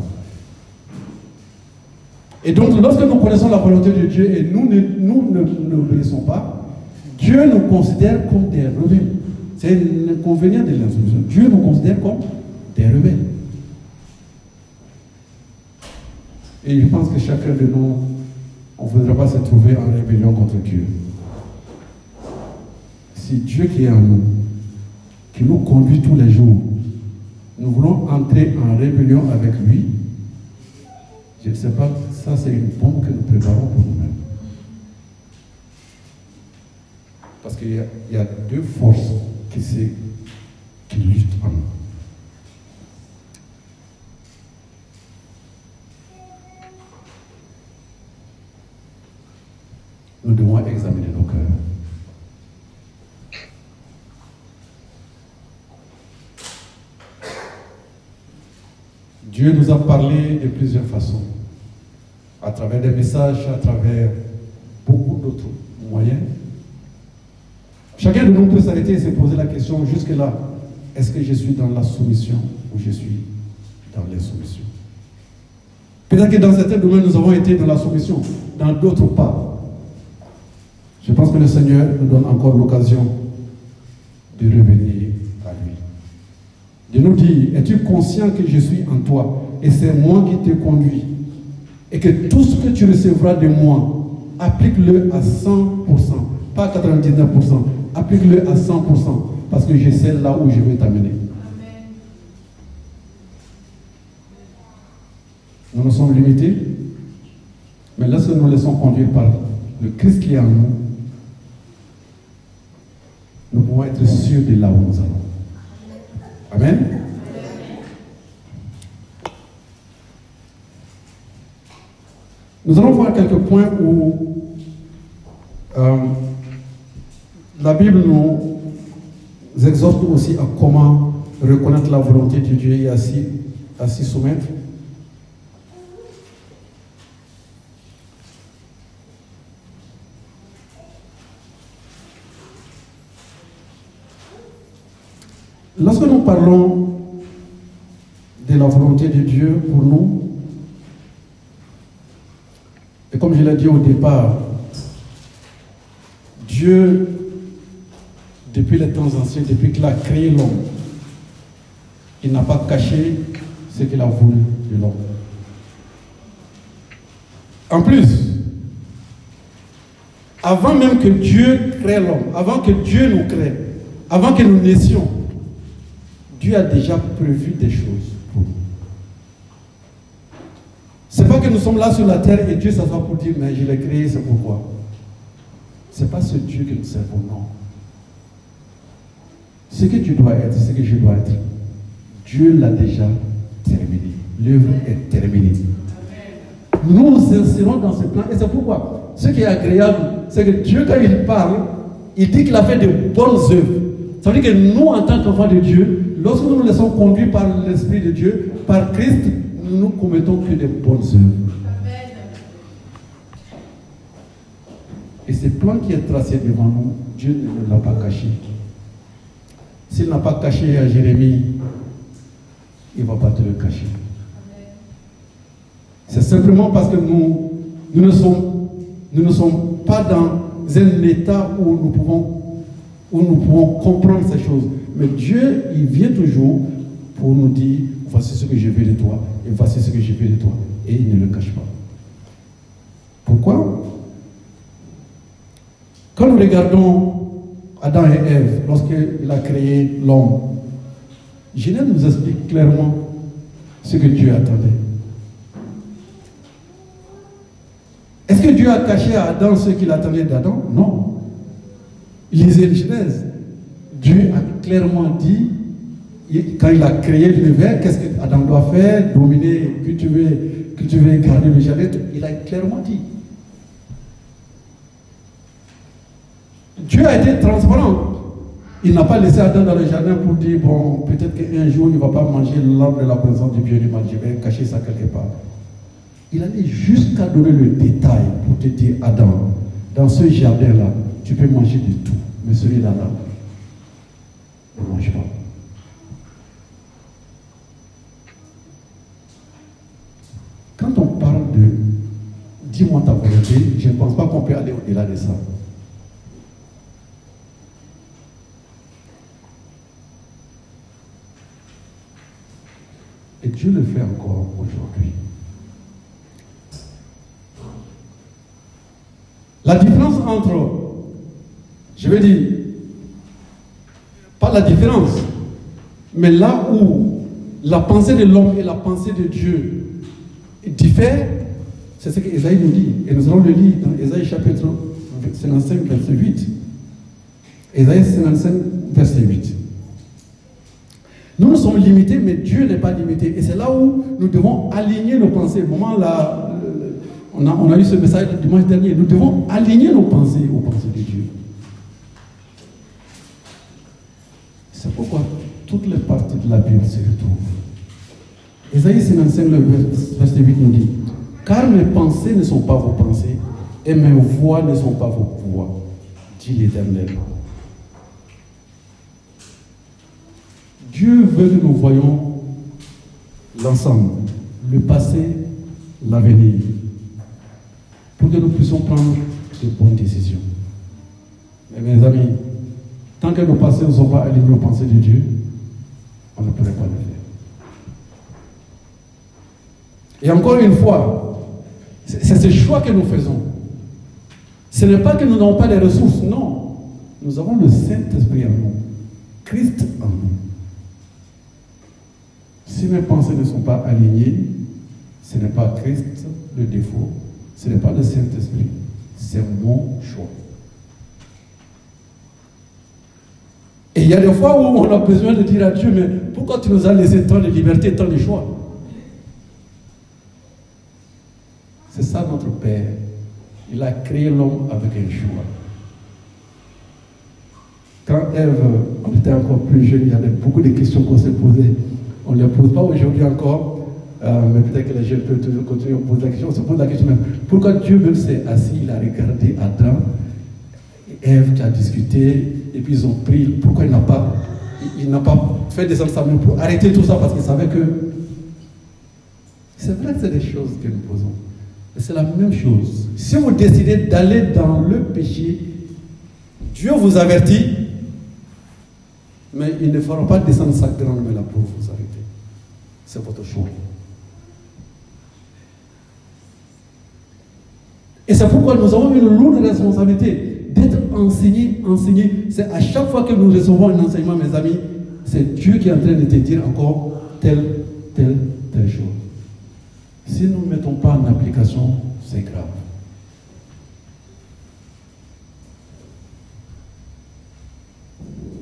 Et donc, lorsque nous connaissons la volonté de Dieu et nous n'obéissons nous, pas, Dieu nous considère comme des rebelles. C'est l'inconvénient de l'insoumission. Dieu nous considère comme des rebelles. Et je pense que chacun de nous, on ne voudrait pas se trouver en rébellion contre Dieu. Si Dieu qui est en nous, qui nous conduit tous les jours, nous voulons entrer en rébellion avec lui, je ne sais pas, ça c'est une bombe que nous préparons pour nous-mêmes. Parce qu'il y, y, a deux forces qui, qui luttent en nous. Nous devons examiner nos cœurs. Dieu nous a parlé de plusieurs façons. À travers des messages, à travers beaucoup d'autres moyens. Chacun de nous peut s'arrêter et se poser la question jusque-là, est-ce que je suis dans la soumission ou je suis dans l'insoumission? Peut-être que dans certains domaines, nous avons été dans la soumission, dans d'autres pas. Je pense que le Seigneur nous donne encore l'occasion de revenir à lui. De nous dire, es-tu conscient que je suis en toi et c'est moi qui te conduis et que tout ce que tu recevras de moi, applique-le à 100%, pas à 99%, applique-le à 100% parce que je sais là où je vais t'amener. Nous nous sommes limités, mais lorsque nous laissons conduire par le Christ qui est en nous, nous pouvons être sûrs de là où nous allons. Amen. Nous allons voir quelques points où euh, la Bible nous exhorte aussi à comment reconnaître la volonté de Dieu et à s'y, soumettre. Lorsque nous parlons de la volonté de Dieu pour nous, et comme je l'ai dit au départ, Dieu, depuis les temps anciens, depuis qu'il a créé l'homme, il n'a pas caché ce qu'il a voulu de l'homme. En plus, avant même que Dieu crée l'homme, avant que Dieu nous crée, avant que nous naissions, Dieu a déjà prévu des choses pour nous. C'est pas que nous sommes là sur la terre et Dieu s'assoit pour dire, mais je l'ai créé, c'est pourquoi. C'est pas ce Dieu que nous servons, non. Ce que tu dois être, ce que je dois être, Dieu l'a déjà terminé. L'œuvre est terminée. Nous insérons dans ce plan et c'est pourquoi. Ce qui est agréable, c'est que Dieu, quand il parle, il dit qu'il a fait de bonnes œuvres. Ça veut dire que nous, en tant qu'enfants de Dieu, lorsque nous nous laissons conduire par l'Esprit de Dieu, par Christ, nous ne commettons que des bonnes œuvres. Et ce plan qui est tracé devant nous, Dieu ne l'a pas caché. S'il n'a pas caché à Jérémie, il ne va pas te le cacher. C'est simplement parce que nous, ne sommes, pas dans un état où nous pouvons comprendre ces choses. Mais Dieu, il vient toujours pour nous dire, voici ce que je veux de toi, et voici ce que je veux de toi. Et il ne le cache pas. Pourquoi? Quand nous regardons Adam et Ève, lorsqu'il a créé l'homme, Genèse nous explique clairement ce que Dieu attendait. Est-ce que Dieu a caché à Adam ce qu'il attendait d'Adam? Non. Lisez Genèse. Dieu a clairement dit, quand il a créé l'univers, qu'est-ce que Adam doit faire? Dominer, cultiver, cultiver, garder le jardin. Il a clairement dit. Dieu a été transparent. Il n'a pas laissé Adam dans le jardin pour dire, bon, peut-être qu'un jour il ne va pas manger l'arbre de la présence du bien du mal, je vais cacher ça quelque part. Il allait jusqu'à donner le détail pour te dire, Adam, dans ce jardin-là, tu peux manger de tout, mais celui-là, là, ne pas. Quand on parle de dis-moi ta volonté, je ne pense pas qu'on peut aller au-delà de ça. Et Dieu le fait encore aujourd'hui. La différence entre, je vais dire, pas la différence, mais là où la pensée de l'homme et la pensée de Dieu diffèrent, c'est ce que Esaïe nous dit. Et nous allons le lire dans Esaïe chapitre 55, verset 8. Esaïe 55, verset 8. Nous, nous sommes limités, mais Dieu n'est pas limité. Et c'est là où nous devons aligner nos pensées. Au moment là, on a, on a eu ce message dimanche dernier. Nous devons aligner nos pensées aux pensées de Dieu. C'est pourquoi toutes les parties de la Bible se retrouvent. Ésaïe 55, le verset 8 nous dit Car mes pensées ne sont pas vos pensées, et mes voix ne sont pas vos voix, dit l'Éternel. Dieu veut que nous voyions l'ensemble, le passé, l'avenir, pour que nous puissions prendre de bonnes décisions. Mes amis, tant que nos passés ne sont pas alignés aux pensées de Dieu, on ne pourrait pas le faire. Et encore une fois, c'est ce choix que nous faisons. Ce n'est pas que nous n'avons pas les ressources, non. Nous avons le Saint-Esprit en nous, Christ en nous. Si mes pensées ne sont pas alignées, ce n'est pas Christ le défaut, ce n'est pas le Saint-Esprit, c'est mon choix. Et il y a des fois où on a besoin de dire à Dieu, mais pourquoi tu nous as laissé tant de liberté, tant de choix? C'est ça notre Père. Il a créé l'homme avec un choix. Quand Ève, on était encore plus jeune, il y avait beaucoup de questions qu'on s'est posées. On ne les pose pas aujourd'hui encore, euh, mais peut-être que les jeunes peuvent toujours continuer à poser la question. On se pose la question même, pourquoi Dieu même s'est assis, il a regardé Adam, Ève qui a discuté, et puis ils ont pris, pourquoi il n'a pas, pas fait descendre sa main pour arrêter tout ça parce qu'il savait que c'est vrai que c'est des choses que nous posons. C'est la même chose. Si vous décidez d'aller dans le péché, Dieu vous avertit, mais il ne fera pas descendre sa grande main pour vous arrêter. C'est votre choix. Et c'est pourquoi nous avons une lourde responsabilité d'être enseignés, enseignés. C'est à chaque fois que nous recevons un enseignement, mes amis, c'est Dieu qui est en train de te dire encore telle, telle, telle chose. Si nous ne mettons pas en application, c'est grave.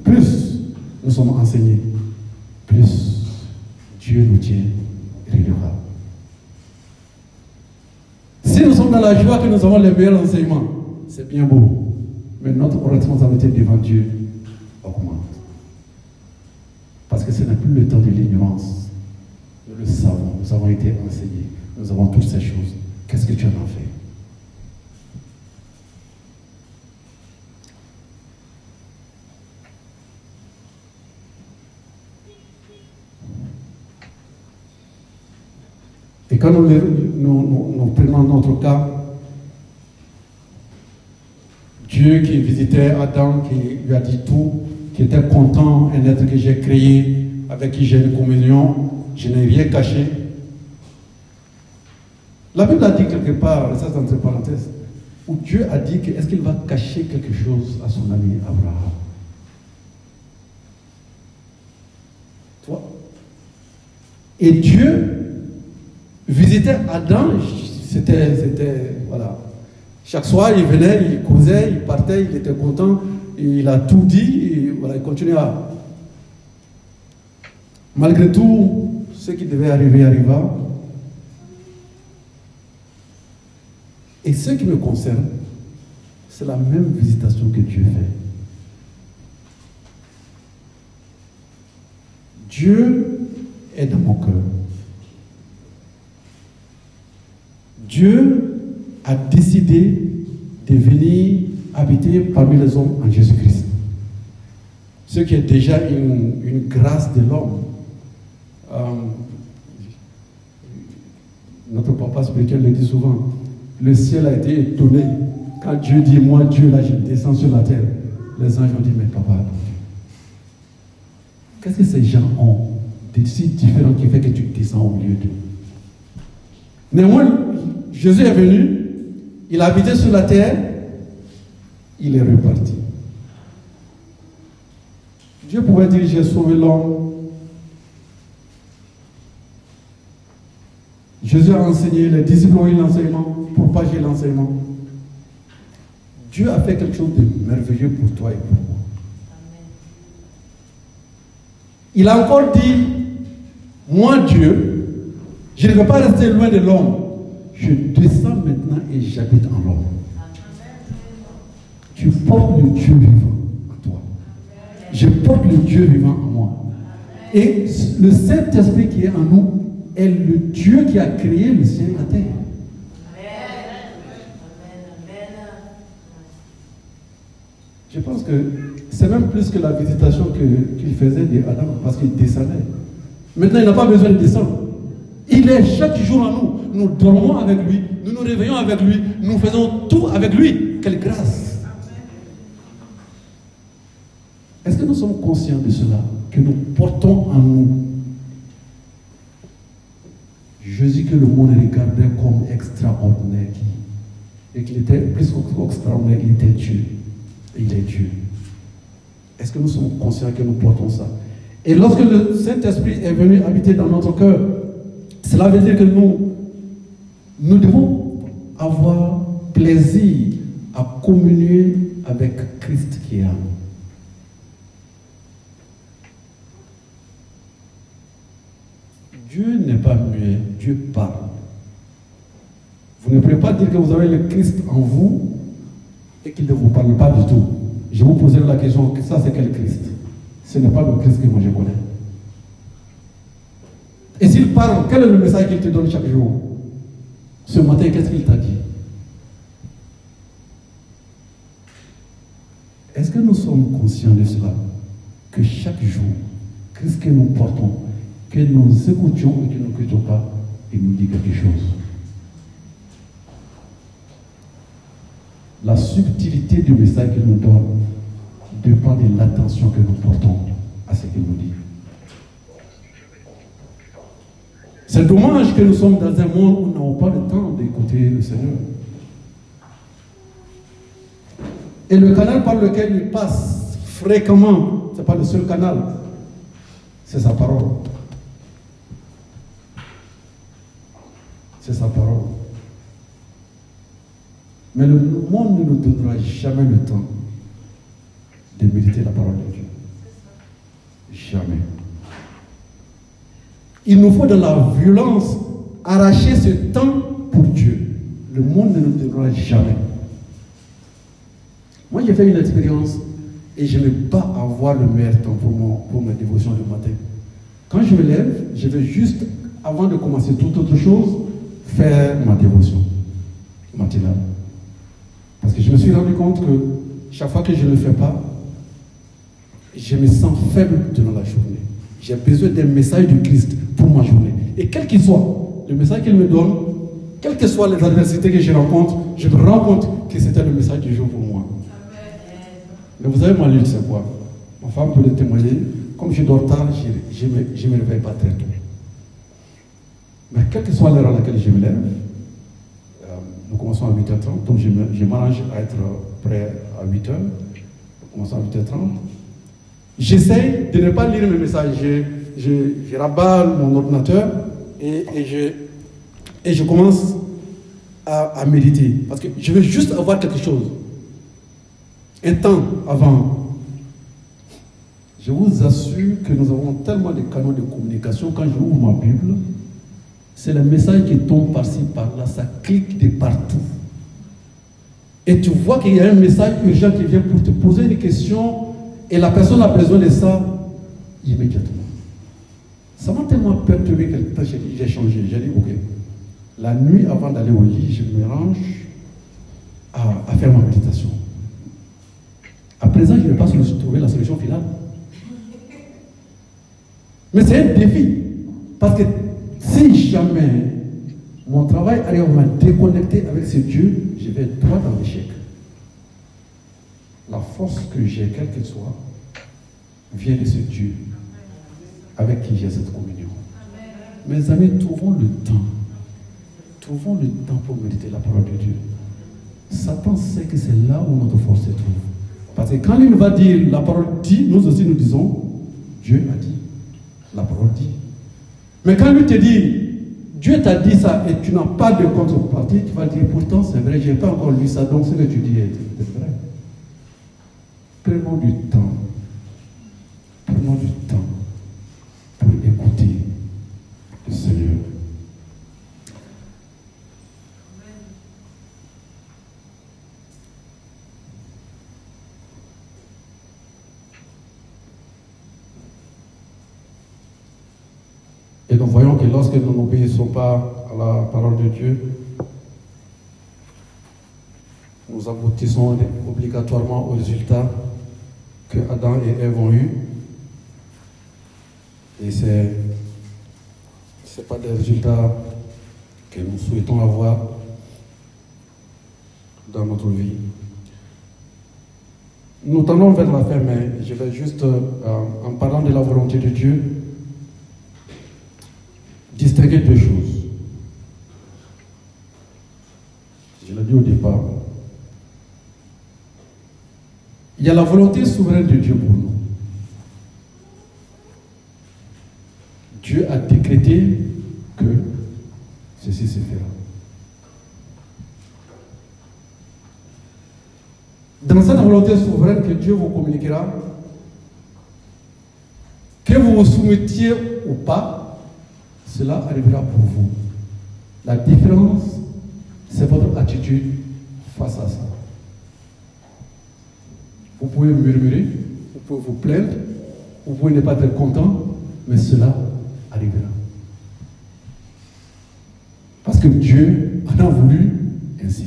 Plus nous sommes enseignés, plus Dieu nous tient redevables. Si nous sommes dans la joie que nous avons les meilleurs enseignements, c'est bien beau. Mais notre responsabilité devant Dieu augmente. Parce que ce n'est plus le temps de l'ignorance. Nous le savons, nous avons été enseignés, nous avons toutes ces choses. Qu'est-ce que tu en as fait? Et quand nous, prenons notre cas, Dieu qui visitait Adam, qui lui a dit tout, qui était content, un être que j'ai créé, avec qui j'ai une communion, je n'ai rien caché. La Bible a dit quelque part, ça c'est entre parenthèses, où Dieu a dit que est-ce qu'il va cacher quelque chose à son ami Abraham? Toi Et Dieu visitait Adam, c'était, c'était, voilà. Chaque soir, il venait, il causait, il partait, il était content, il a tout dit, et voilà, il continuait à. Malgré tout, ce qui devait arriver arriva. Et ce qui me concerne, c'est la même visitation que Dieu fait. Dieu est dans mon cœur. Dieu a décidé de venir habiter parmi les hommes en Jésus-Christ. Ce qui est déjà une, grâce de l'homme. Euh, notre papa spirituel le dit souvent. Le ciel a été étonné quand Dieu dit Moi, Dieu, là, je descends sur la terre. Les anges ont dit Mais papa, qu'est-ce que ces gens ont de si différent qui fait que tu descends au milieu d'eux? Néanmoins, Jésus est venu, il a habité sur la terre, il est reparti. Dieu pouvait dire J'ai sauvé l'homme. Jésus a enseigné, les disciples ont eu l'enseignement, propager l'enseignement? Dieu a fait quelque chose de merveilleux pour toi et pour moi. Il a encore dit, moi Dieu, je ne veux pas rester loin de l'homme. Je descends maintenant et j'habite en l'homme. Tu portes le Dieu vivant en toi. Je porte le Dieu vivant en moi. Et le Saint-Esprit qui est en nous est le Dieu qui a créé le ciel et la terre. Je pense que c'est même plus que la visitation que- qu'il faisait d'Adam parce qu'il descendait. Maintenant, il n'a pas besoin de descendre. Il est chaque jour en nous. Nous dormons avec lui, nous nous réveillons avec lui, nous faisons tout avec lui. Quelle grâce. Est-ce que nous sommes conscients de cela Que nous portons en nous Jésus que le monde regardait comme extraordinaire et qu'il était plus qu'extraordinaire, il était Dieu. Et il est Dieu. Est-ce que nous sommes conscients que nous portons ça Et lorsque le Saint-Esprit est venu habiter dans notre cœur, cela veut dire que nous, nous devons avoir plaisir à communier avec Christ qui est en nous. Dieu n'est pas muet, Dieu parle. Vous ne pouvez pas dire que vous avez le Christ en vous et qu'il ne vous parle pas du tout. Je vous poserai la question, ça c'est quel Christ? Ce n'est pas le Christ que moi je connais. Et s'il parle, quel est le message qu'il te donne chaque jour? Ce matin, qu'est-ce qu'il t'a dit? Est-ce que nous sommes conscients de cela? Que chaque jour, Christ que nous portons, que nous écoutions et que nous n'écoutions pas, il nous dit quelque chose. La subtilité du message qu'il nous donne dépend de l'attention que nous portons à ce qu'il nous dit. C'est dommage que nous sommes dans un monde où nous n'avons pas le temps d'écouter le Seigneur. Et le canal par lequel il passe fréquemment, ce n'est pas le seul canal, c'est sa parole. C'est sa parole. Mais le monde ne nous donnera jamais le temps de méditer la parole de Dieu. Jamais. Il nous faut de la violence arracher ce temps pour Dieu. Le monde ne nous donnera jamais. Moi, j'ai fait une expérience et je ne vais pas avoir le meilleur temps pour, ma dévotion le matin. Quand je me lève, je vais juste, avant de commencer toute autre chose, faire ma dévotion matinale. Parce que je me suis rendu compte que chaque fois que je ne le fais pas, je me sens faible durant la journée. J'ai besoin d'un message du Christ pour ma journée. Et quel qu'il soit, le message qu'il me donne, quelles que soient les adversités que je rencontre, je me rends compte que c'était le message du jour pour moi. Mais vous savez, ma lutte, c'est quoi? Ma femme peut le témoigner. Comme je dors tard, je ne me, je me réveille pas très tôt. Mais quelle que soit l'heure à laquelle je me lève, euh, nous commençons à 8h30, donc je m'arrange à être prêt à 8h. Nous commençons à 8h30. J'essaye de ne pas lire mes messages. Je, je, rabats mon ordinateur et, et je, et je commence à, à méditer. Parce que je veux juste avoir quelque chose. Un temps avant. Je vous assure que nous avons tellement de canaux de communication. Quand je ouvre ma Bible, c'est le message qui tombe par-ci, par-là. Ça clique de partout. Et tu vois qu'il y a un message urgent qui vient pour te poser une question et la personne a besoin de ça immédiatement. Ça m'a tellement perturbé quelque temps, j'ai changé. J'ai dit, ok, la nuit avant d'aller au lit, je me range à, faire ma méditation. À présent, je ne vais pas trouver la solution finale. Mais c'est un défi. Parce que si jamais mon travail arrive à me déconnecter avec ce Dieu, je vais droit dans l'échec. La force que j'ai, quelle qu'elle soit, vient de ce Dieu avec qui j'ai cette communion. Mes amis, trouvons le temps. Trouvons le temps pour méditer la parole de Dieu. Satan sait que c'est là où notre force se trouve. Parce que quand il va dire la parole dit, nous aussi nous disons Dieu a dit. La parole dit. Mais quand lui te dit Dieu t'a dit ça et tu n'as pas de contrepartie, tu vas dire pourtant c'est vrai, je n'ai pas encore lu ça, donc ce que tu dis est vrai. Prenons du temps. Prenons du temps pour écouter le Seigneur. Et nous voyons que lorsque nous n'obéissons pas à la parole de Dieu, nous aboutissons obligatoirement au résultat que Adam et Ève ont eu. Et c'est c'est pas des résultats que nous souhaitons avoir dans notre vie. Nous tendons vers la fin, mais je vais juste, euh, en parlant de la volonté de Dieu, distinguer deux choses. Je l'ai dit au départ. Il y a la volonté souveraine de Dieu pour nous. Dieu a décrété que ceci se fera. Dans cette volonté souveraine que Dieu vous communiquera, que vous vous soumettiez ou pas, cela arrivera pour vous. La différence, c'est votre attitude face à ça. Vous pouvez murmurer, vous pouvez vous plaindre, vous pouvez ne pas être content, mais cela arrivera. Parce que Dieu en a voulu ainsi.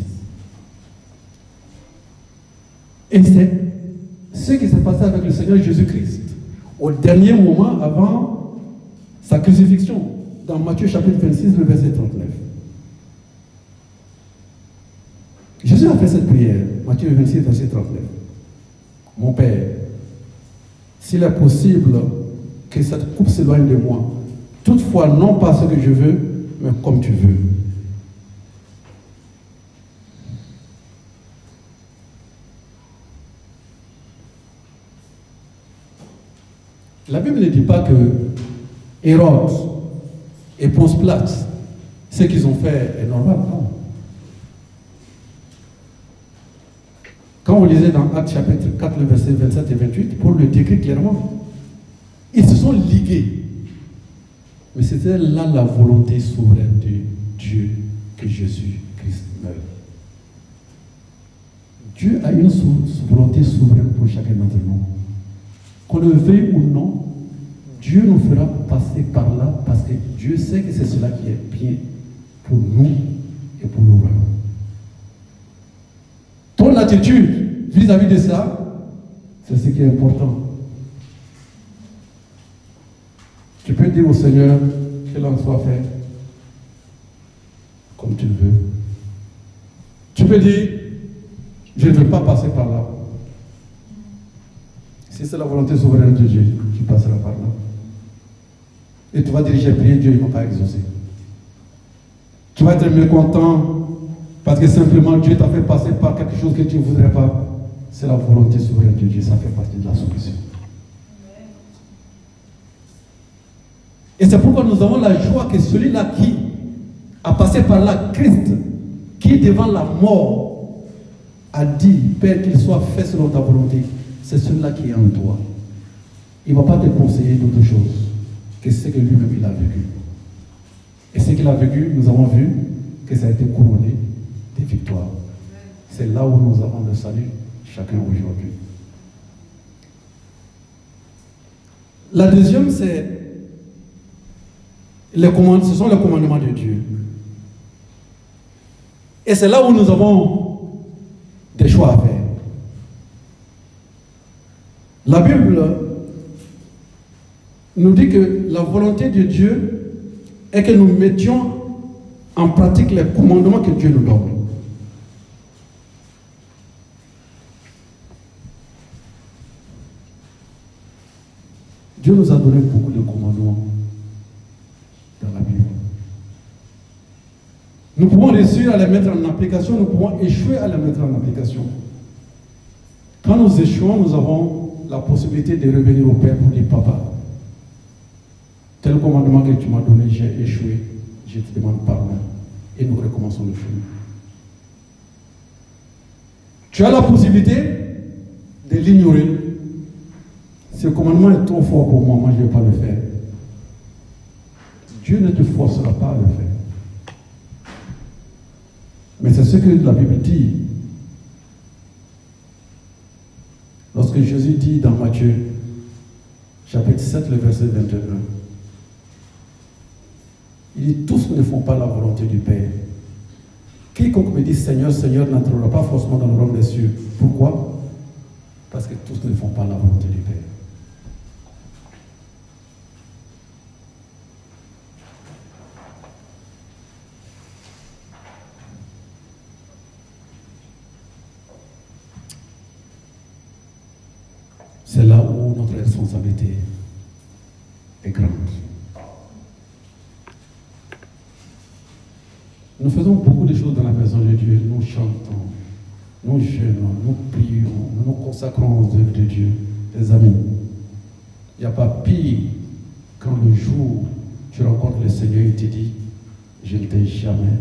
Et c'est ce qui s'est passé avec le Seigneur Jésus-Christ au dernier moment avant sa crucifixion, dans Matthieu chapitre 26, le verset 39. Jésus a fait cette prière, Matthieu 26, verset 39. Mon Père, s'il est possible que cette coupe s'éloigne de moi, toutefois non pas ce que je veux, mais comme tu veux. La Bible ne dit pas que Hérode et Ponce Pilate, ce qu'ils ont fait est normal, non. Quand vous lisez dans Actes chapitre 4, le verset 27 et 28, Paul le décrit clairement. Ils se sont ligués. Mais c'était là la volonté souveraine de Dieu que Jésus-Christ meure. Dieu a une volonté souveraine pour chacun d'entre nous. Qu'on le veuille ou non, Dieu nous fera passer par là parce que Dieu sait que c'est cela qui est bien pour nous et pour nous. Ton attitude vis-à-vis de ça, c'est ce qui est important. Tu peux dire au Seigneur qu'il en soit fait comme tu veux. Tu peux dire, je ne veux pas passer par là. Si c'est la volonté souveraine de Dieu, tu passeras par là. Et tu vas diriger prier, Dieu ne va pas exaucer. Tu vas être mécontent parce que simplement Dieu t'a fait passer par quelque chose que tu ne voudrais pas. C'est la volonté souveraine de Dieu, ça fait partie de la solution. Et c'est pourquoi nous avons la joie que celui-là qui a passé par là, Christ, qui devant la mort a dit, Père, qu'il soit fait selon ta volonté, c'est celui-là qui est en toi. Il ne va pas te conseiller d'autre chose que ce que lui-même il a vécu. Et ce qu'il a vécu, nous avons vu que ça a été couronné de victoires. C'est là où nous avons le salut, chacun aujourd'hui. La deuxième, c'est les ce sont les commandements de Dieu. Et c'est là où nous avons des choix à faire. La Bible nous dit que la volonté de Dieu est que nous mettions en pratique les commandements que Dieu nous donne. Dieu nous a donné beaucoup de commandements dans la Bible. Nous pouvons réussir à les mettre en application, nous pouvons échouer à les mettre en application. Quand nous échouons, nous avons la possibilité de revenir au Père pour dire Papa, tel commandement que tu m'as donné, j'ai échoué, je te demande pardon. Et nous recommençons le chemin. Tu as la possibilité de l'ignorer. Ce commandement est trop fort pour moi, moi je ne vais pas le faire. Dieu ne te forcera pas à le faire. Mais c'est ce que la Bible dit. Lorsque Jésus dit dans Matthieu, chapitre 7, le verset 21, Il dit, tous ne font pas la volonté du Père. Quiconque me dit Seigneur, Seigneur n'entrera pas forcément dans le royaume des cieux. Pourquoi? Parce que tous ne font pas la volonté du Père. C'est là où notre responsabilité est nous prions, nous nous consacrons aux œuvres de Dieu. Les amis, il n'y a pas pire quand le jour tu rencontres le Seigneur, il te dit, je ne t'ai jamais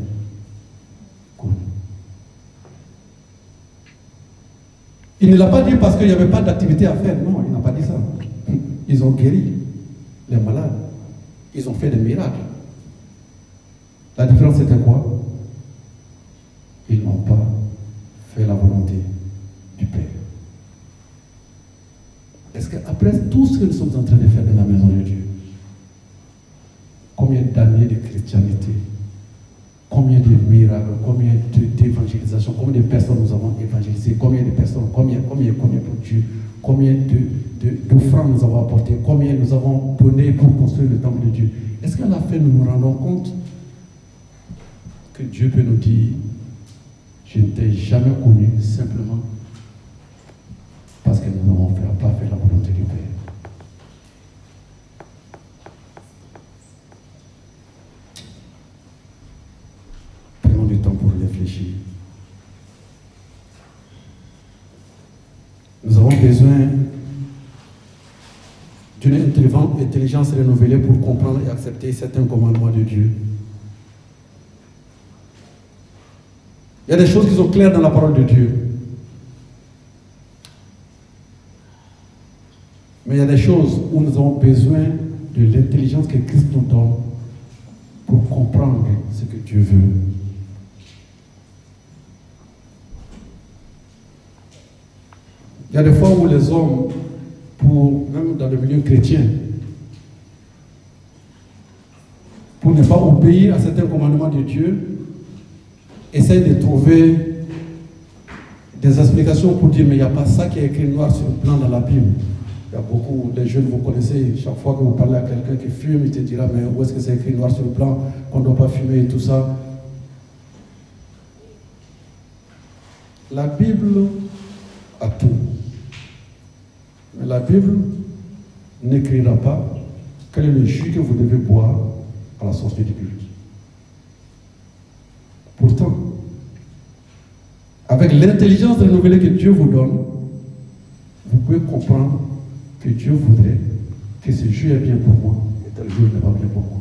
connu. Il ne l'a pas dit parce qu'il n'y avait pas d'activité à faire. Non, il n'a pas dit ça. Ils ont guéri les malades. Ils ont fait des miracles. La différence c'était quoi? Ils n'ont pas fait la volonté du Père. Est-ce qu'après tout ce que nous sommes en train de faire dans la maison de Dieu, combien d'années de chrétienté, combien de miracles, combien d'évangélisation, combien de personnes nous avons évangélisées, combien de personnes, combien, combien, combien pour Dieu, combien d'offrandes de, nous avons apportées, combien nous avons donné pour construire le temple de Dieu? Est-ce qu'à la fin nous nous rendons compte que Dieu peut nous dire, je ne t'ai jamais connu simplement parce que nous n'avons pas fait la volonté du Père. Prenons du temps pour réfléchir. Nous avons besoin d'une intelligence renouvelée pour comprendre et accepter certains commandements de Dieu. Il y a des choses qui sont claires dans la parole de Dieu. Mais il y a des choses où nous avons besoin de l'intelligence que Christ nous donne pour comprendre ce que Dieu veut. Il y a des fois où les hommes, même dans le milieu chrétien, pour ne pas obéir à certains commandements de Dieu, essaye de trouver des explications pour dire mais il n'y a pas ça qui est écrit noir sur blanc dans la Bible. Il y a beaucoup de jeunes, vous connaissez, chaque fois que vous parlez à quelqu'un qui fume, il te dira mais où est-ce que c'est écrit noir sur blanc qu'on ne doit pas fumer et tout ça. La Bible a tout. Mais la Bible n'écrira pas quel est le jus que vous devez boire à la sortie du culte. Pourtant, avec l'intelligence renouvelée que Dieu vous donne, vous pouvez comprendre que Dieu voudrait que ce jeu est bien pour moi et tel jeu n'est pas bien pour moi.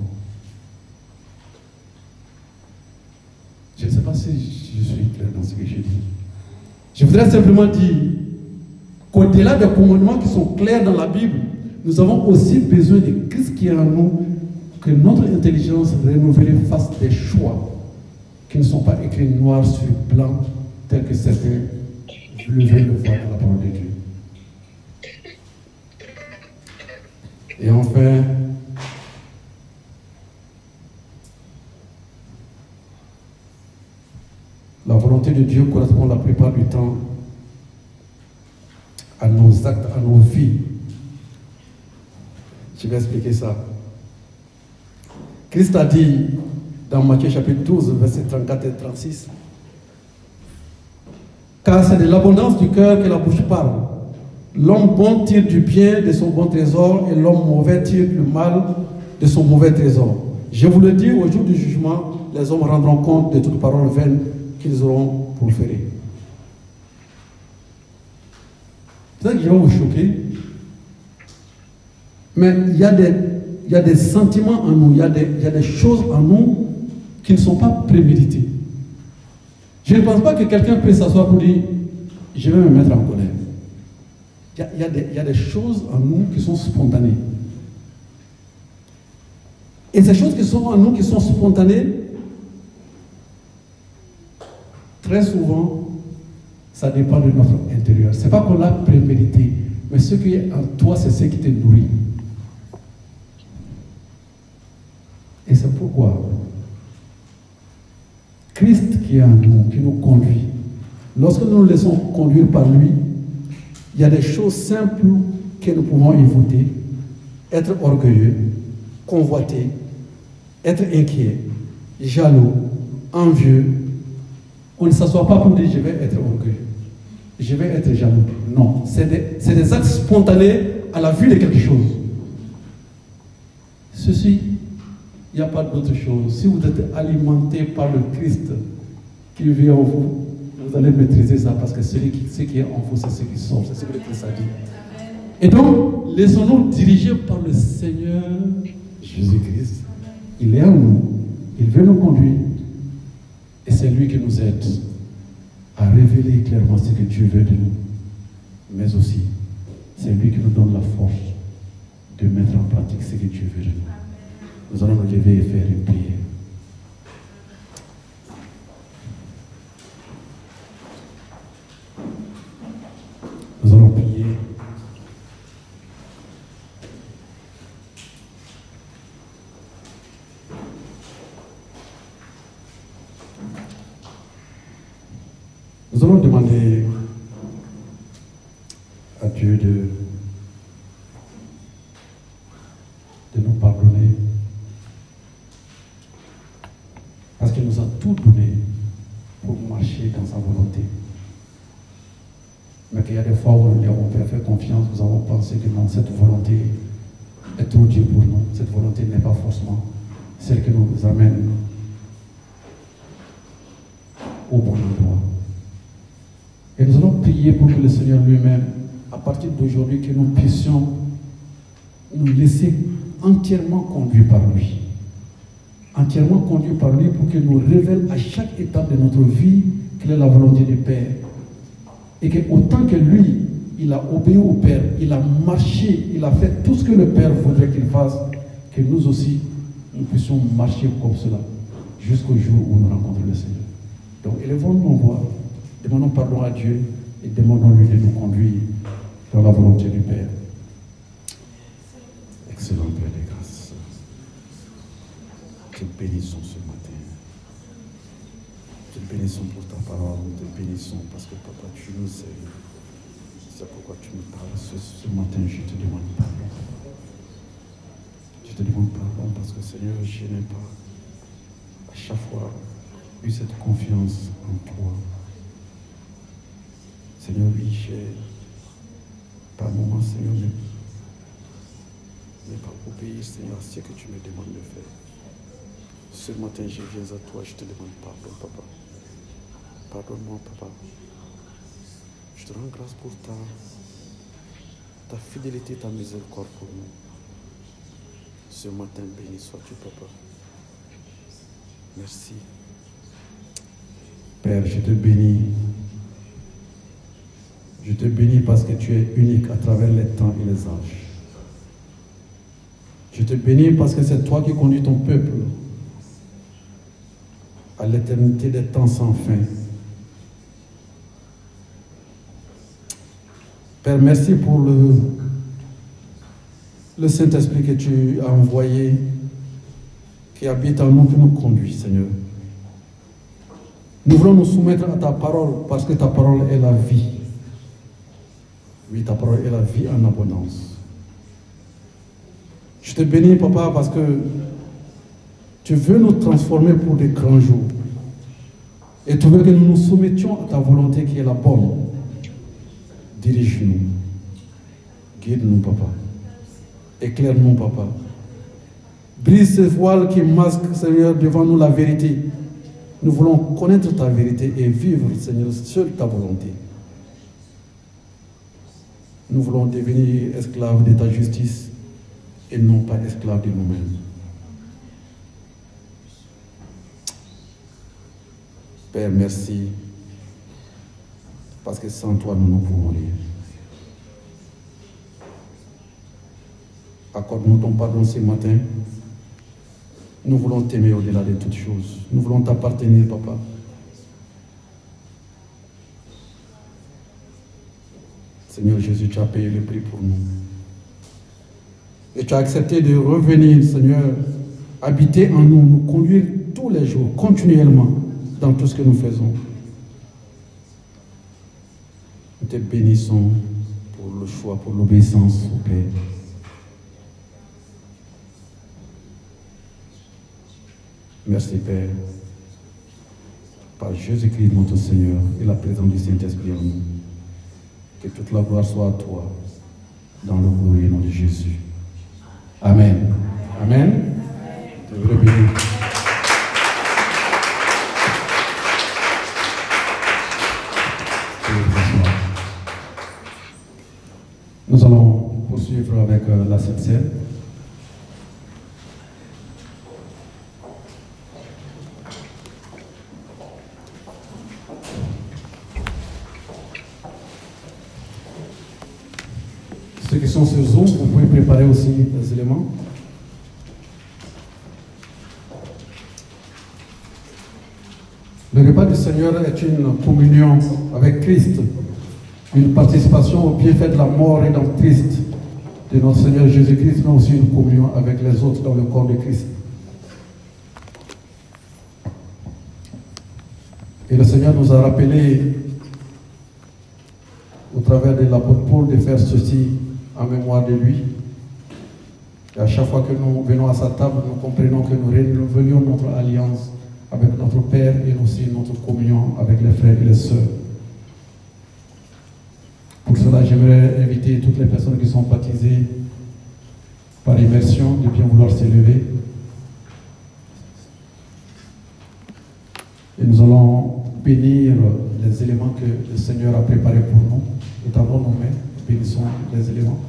Je ne sais pas si je suis clair dans ce que j'ai dit. Je voudrais simplement dire qu'au-delà des commandements qui sont clairs dans la Bible, nous avons aussi besoin de Christ qui est en nous, que notre intelligence renouvelée fasse des choix qui ne sont pas écrits noir sur blanc, tels que certains veulent le voir dans la parole de Dieu. Et enfin, la volonté de Dieu correspond la plupart du temps à nos actes, à nos vies. Je vais expliquer ça. Christ a dit dans Matthieu chapitre 12, versets 34 et 36. Car c'est de l'abondance du cœur que la bouche parle. L'homme bon tire du bien de son bon trésor et l'homme mauvais tire du mal de son mauvais trésor. Je vous le dis, au jour du jugement, les hommes rendront compte de toutes paroles vaines qu'ils auront proférées. Peut-être que je vais vous choquer, mais il y, a des, sentiments en nous, il y a des, choses en nous qui ne sont pas prémédités. Je ne pense pas que quelqu'un puisse s'asseoir pour dire je vais me mettre en colère. Il y, a, des, choses en nous qui sont spontanées. Et ces choses qui sont en nous, qui sont spontanées, très souvent, ça dépend de notre intérieur. Ce n'est pas qu'on l'a prémédité, mais ce qui est en toi, c'est ce qui te nourrit. Et c'est pourquoi Christ qui est en nous, qui nous conduit, lorsque nous nous laissons conduire par lui, il y a des choses simples que nous pouvons éviter. Être orgueilleux, convoiter, être inquiet, jaloux, envieux. On ne s'assoit pas pour dire je vais être orgueilleux, je vais être jaloux. Non, c'est des, des actes spontanés à la vue de quelque chose. Ceci, il n'y a pas d'autre chose. Si vous êtes alimenté par le Christ qui vit en vous, allez maîtriser ça parce que celui qui, ce qui est en vous, c'est ce qui sort. C'est ce que le Christ a dit. Et donc, laissons-nous diriger par le Seigneur Jésus-Christ. Il est en nous. Il veut nous conduire. Et c'est lui qui nous aide à révéler clairement ce que Dieu veut de nous. Mais aussi, c'est lui qui nous donne la force de mettre en pratique ce que Dieu veut de nous. Nous allons nous lever et faire une prière. Nous allons prier. Nous allons demander à Dieu de, de nous pardonner. Parce qu'il nous a tout donné pour marcher dans sa volonté. Mais qu'il y a des fois où nous lui avons pas fait confiance, nous avons pensé que non, cette volonté est trop Dieu pour nous. Cette volonté n'est pas forcément celle qui nous amène au bon endroit. Et nous allons prier pour que le Seigneur lui-même, à partir d'aujourd'hui, que nous puissions nous laisser entièrement conduire par lui. Entièrement conduire par lui pour qu'il nous révèle à chaque étape de notre vie quelle est la volonté du Père. Et que autant que lui, il a obéi au Père, il a marché, il a fait tout ce que le Père voudrait qu'il fasse, que nous aussi, nous puissions marcher comme cela jusqu'au jour où nous rencontrons le Seigneur. Donc élevons nos voix, demandons pardon à Dieu et demandons-lui de nous conduire dans la volonté du Père. Excellent Père des grâces. Te bénissons ce matin. Te bénissons pour ta parole. Te bénissons parce que papa, tu nous aimes. C'est pourquoi tu nous parles. Ce, ce matin, je te demande pardon. Je te demande pardon parce que Seigneur, je n'ai pas à chaque fois eu cette confiance en toi. Seigneur, oui, j'ai par moments, Seigneur, mais, pas obéir, Seigneur, à ce que tu me demandes de faire. Ce matin, je viens à toi, je te demande pardon, papa. Pardonne-moi, papa. Je te rends grâce pour ta, ta fidélité, ta miséricorde pour nous. Ce matin, béni sois-tu, papa. Merci. Père, je te bénis. Je te bénis parce que tu es unique à travers les temps et les âges. Je te bénis parce que c'est toi qui conduis ton peuple à l'éternité des temps sans fin. Père, merci pour le, le Saint-Esprit que tu as envoyé, qui habite en nous, qui nous conduit, Seigneur. Nous voulons nous soumettre à ta parole parce que ta parole est la vie. Oui, ta parole est la vie en abondance. Je te bénis, papa, parce que tu veux nous transformer pour des grands jours. Et tu veux que nous nous soumettions à ta volonté qui est la bonne. Dirige-nous. Guide-nous, papa. Éclaire-nous, papa. Brise ce voile qui masque, Seigneur, devant nous la vérité. Nous voulons connaître ta vérité et vivre, Seigneur, seule ta volonté. Nous voulons devenir esclaves de ta justice et non pas esclaves de nous-mêmes. Père, merci. Parce que sans toi, nous ne pouvons rien. Accorde-nous ton pardon ce matin. Nous voulons t'aimer au-delà de toutes choses. Nous voulons t'appartenir, papa. Seigneur Jésus, tu as payé le prix pour nous. Et tu as accepté de revenir, Seigneur, habiter en nous, nous conduire tous les jours, continuellement, dans tout ce que nous faisons. Nous te bénissons pour le choix, pour l'obéissance au Père. Merci Père. Par Jésus-Christ notre Seigneur et la présence du Saint-Esprit en nous. Que toute la gloire soit à toi dans le glorieux nom de Jésus. Amen. Amen. Asseoir. Nous allons poursuivre avec euh, la Sainte Est une communion avec Christ, une participation au bienfait de la mort rédemptrice de notre Seigneur Jésus-Christ, mais aussi une communion avec les autres dans le corps de Christ. Et le Seigneur nous a rappelé, au travers de l'apôtre Paul, de faire ceci en mémoire de lui. Et à chaque fois que nous venons à sa table, nous comprenons que nous renouvelons notre alliance avec notre Père et aussi notre communion avec les frères et les sœurs. Pour cela, j'aimerais inviter toutes les personnes qui sont baptisées par immersion de bien vouloir s'élever. Et nous allons bénir les éléments que le Seigneur a préparés pour nous. Étendons nos mains, bénissons les éléments.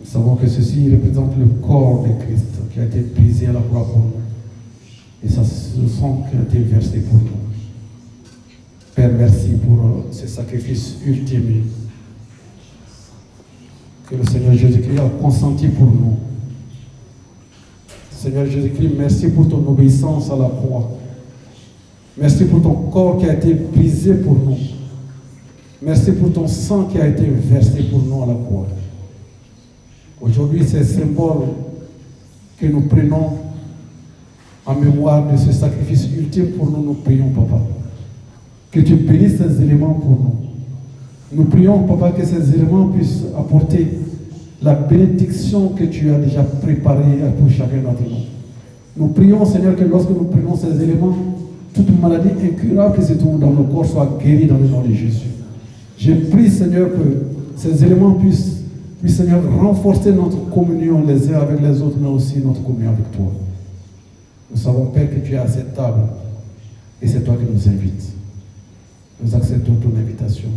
Nous savons que ceci représente le corps de Christ qui a été brisé à la croix pour nous. Et ça, ce sang qui a été versé pour nous. Père, merci pour euh, ce sacrifice ultime que le Seigneur Jésus-Christ a consenti pour nous. Seigneur Jésus-Christ, merci pour ton obéissance à la croix. Merci pour ton corps qui a été brisé pour nous. Merci pour ton sang qui a été versé pour nous à la croix. Aujourd'hui, c'est symbole que nous prenons en mémoire de ce sacrifice ultime pour nous. Nous prions, Papa. Que tu bénisses ces éléments pour nous. Nous prions, Papa, que ces éléments puissent apporter la bénédiction que tu as déjà préparée pour chacun d'entre nous. Nous prions, Seigneur, que lorsque nous prenons ces éléments, toute maladie incurable qui se trouve dans nos corps soit guérie dans le nom de Jésus. Je prie, Seigneur, que ces éléments puissent, puissent, Seigneur, renforcer notre communion les uns avec les autres, mais aussi notre communion avec toi. Nous savons, Père, que tu es à cette table et c'est toi qui nous invites. Nous acceptons ton invitation.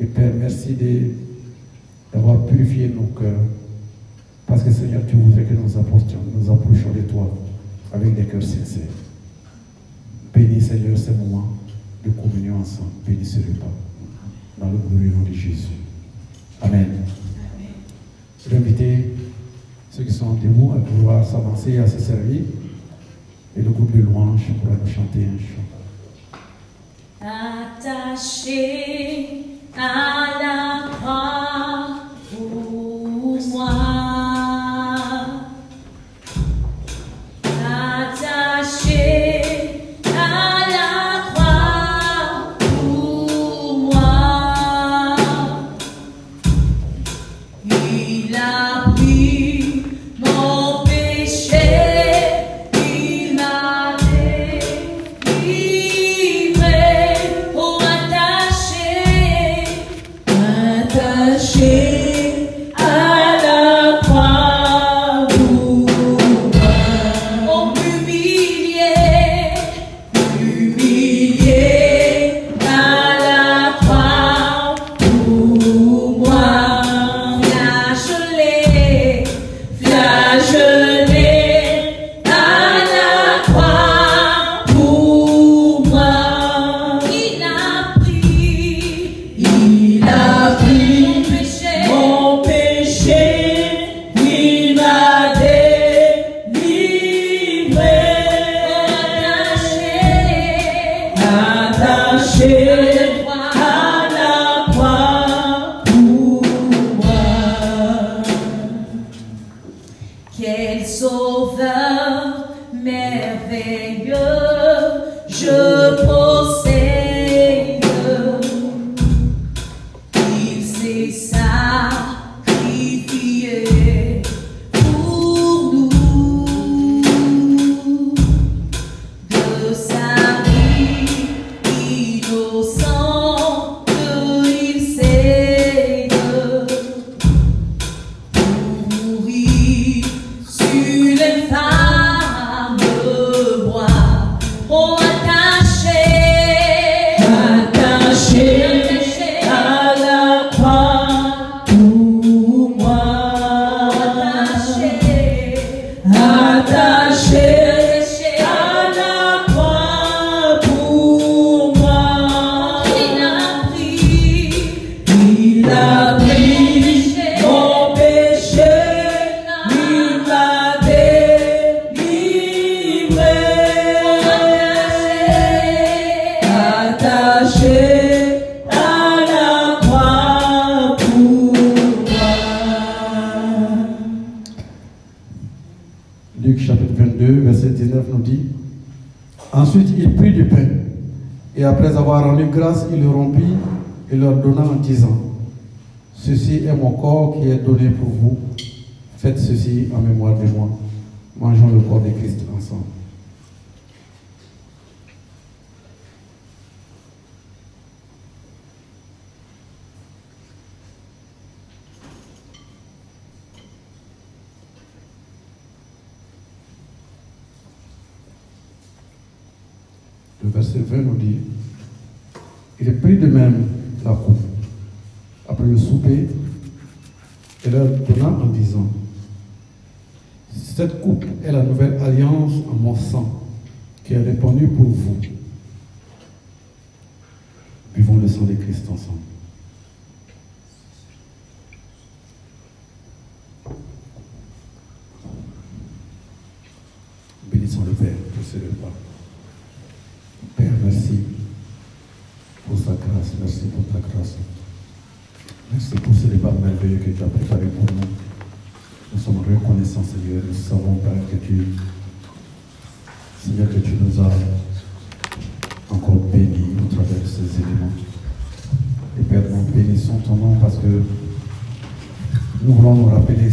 Et Père, merci d'avoir purifié nos cœurs. Parce que Seigneur, tu voudrais que nous apportions, nous approchions de toi avec des cœurs sincères. Bénis Seigneur ces moments de communion ensemble. Bénis ce repas. Dans le nom de Jésus. Amen. Je vais inviter ceux qui sont debout à pouvoir s'avancer et à se servir. Et le groupe de louanges pourra nous chanter un chant. Attaché à la croix pour moi.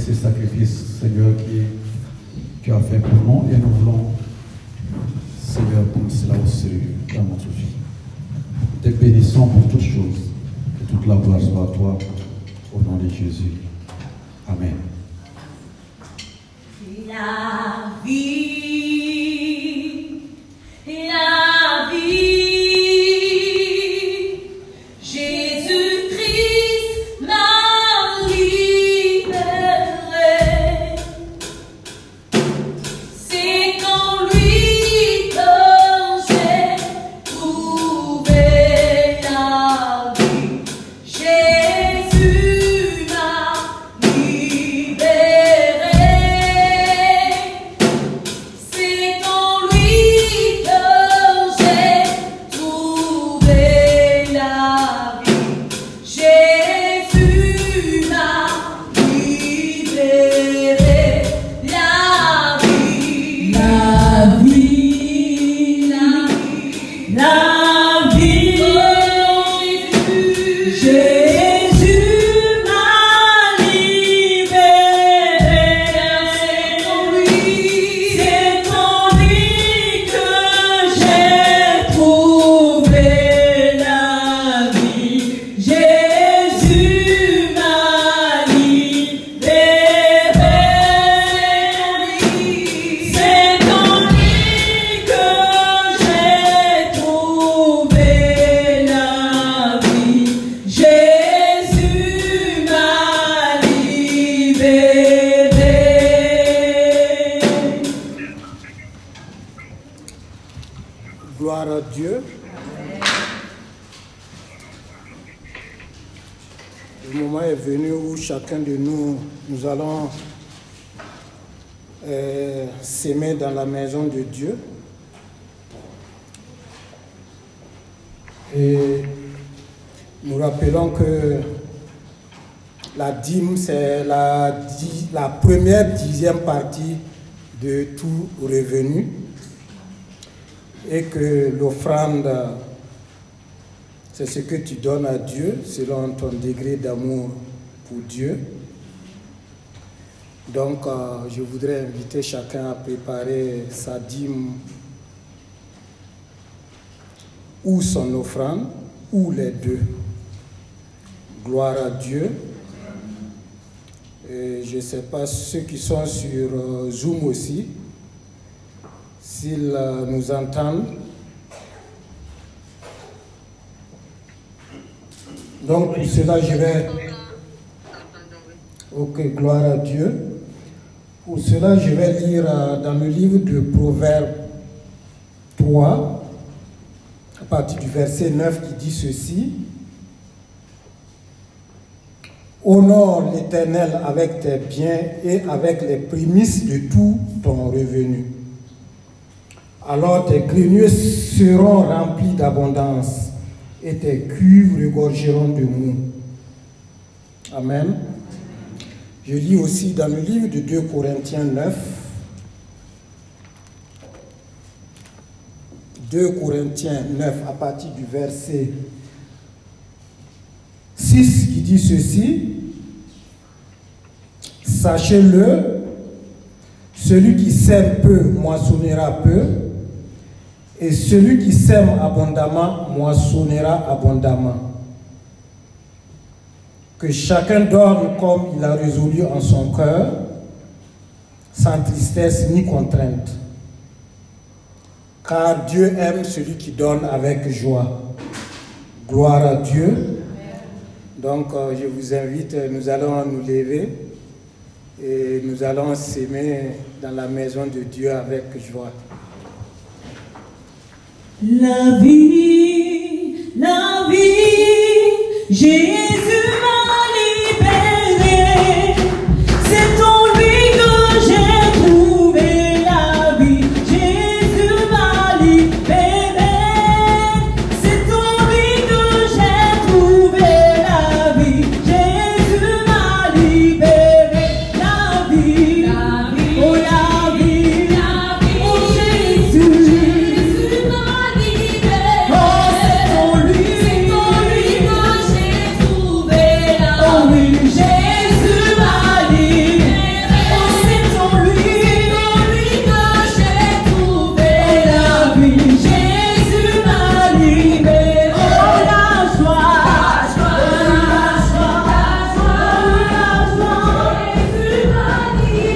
ces sacrifices, Seigneur, qui, tu as fait pour nous et nous voulons, Seigneur, prendre cela au sérieux dans notre vie. Nous Te bénissons pour toutes choses. Que toute la gloire soit à toi, au nom de Jésus. Amen. C'est ce que tu donnes à Dieu selon ton degré d'amour pour Dieu. Donc, euh, je voudrais inviter chacun à préparer sa dîme ou son offrande, ou les deux. Gloire à Dieu. Et je ne sais pas ceux qui sont sur euh, Zoom aussi, s'ils euh, nous entendent. Donc, pour cela, je vais... Ok, gloire à Dieu. Pour cela, je vais lire euh, dans le livre de Proverbes 3, à partir du verset 9 qui dit ceci. Honore l'Éternel avec tes biens et avec les prémices de tout ton revenu. Alors tes greniers seront remplis d'abondance et tes cuves regorgeront de mou. Amen. Je lis aussi dans le livre de 2 Corinthiens 9, 2 Corinthiens 9 à partir du verset 6 qui dit ceci, Sachez-le, celui qui sème peu moissonnera peu, et celui qui sème abondamment moissonnera abondamment. Que chacun donne comme il a résolu en son cœur, sans tristesse ni contrainte. Car Dieu aime celui qui donne avec joie. Gloire à Dieu. Donc euh, je vous invite, nous allons nous lever et nous allons s'aimer dans la maison de Dieu avec joie. La vie, la vie, Jésus m'a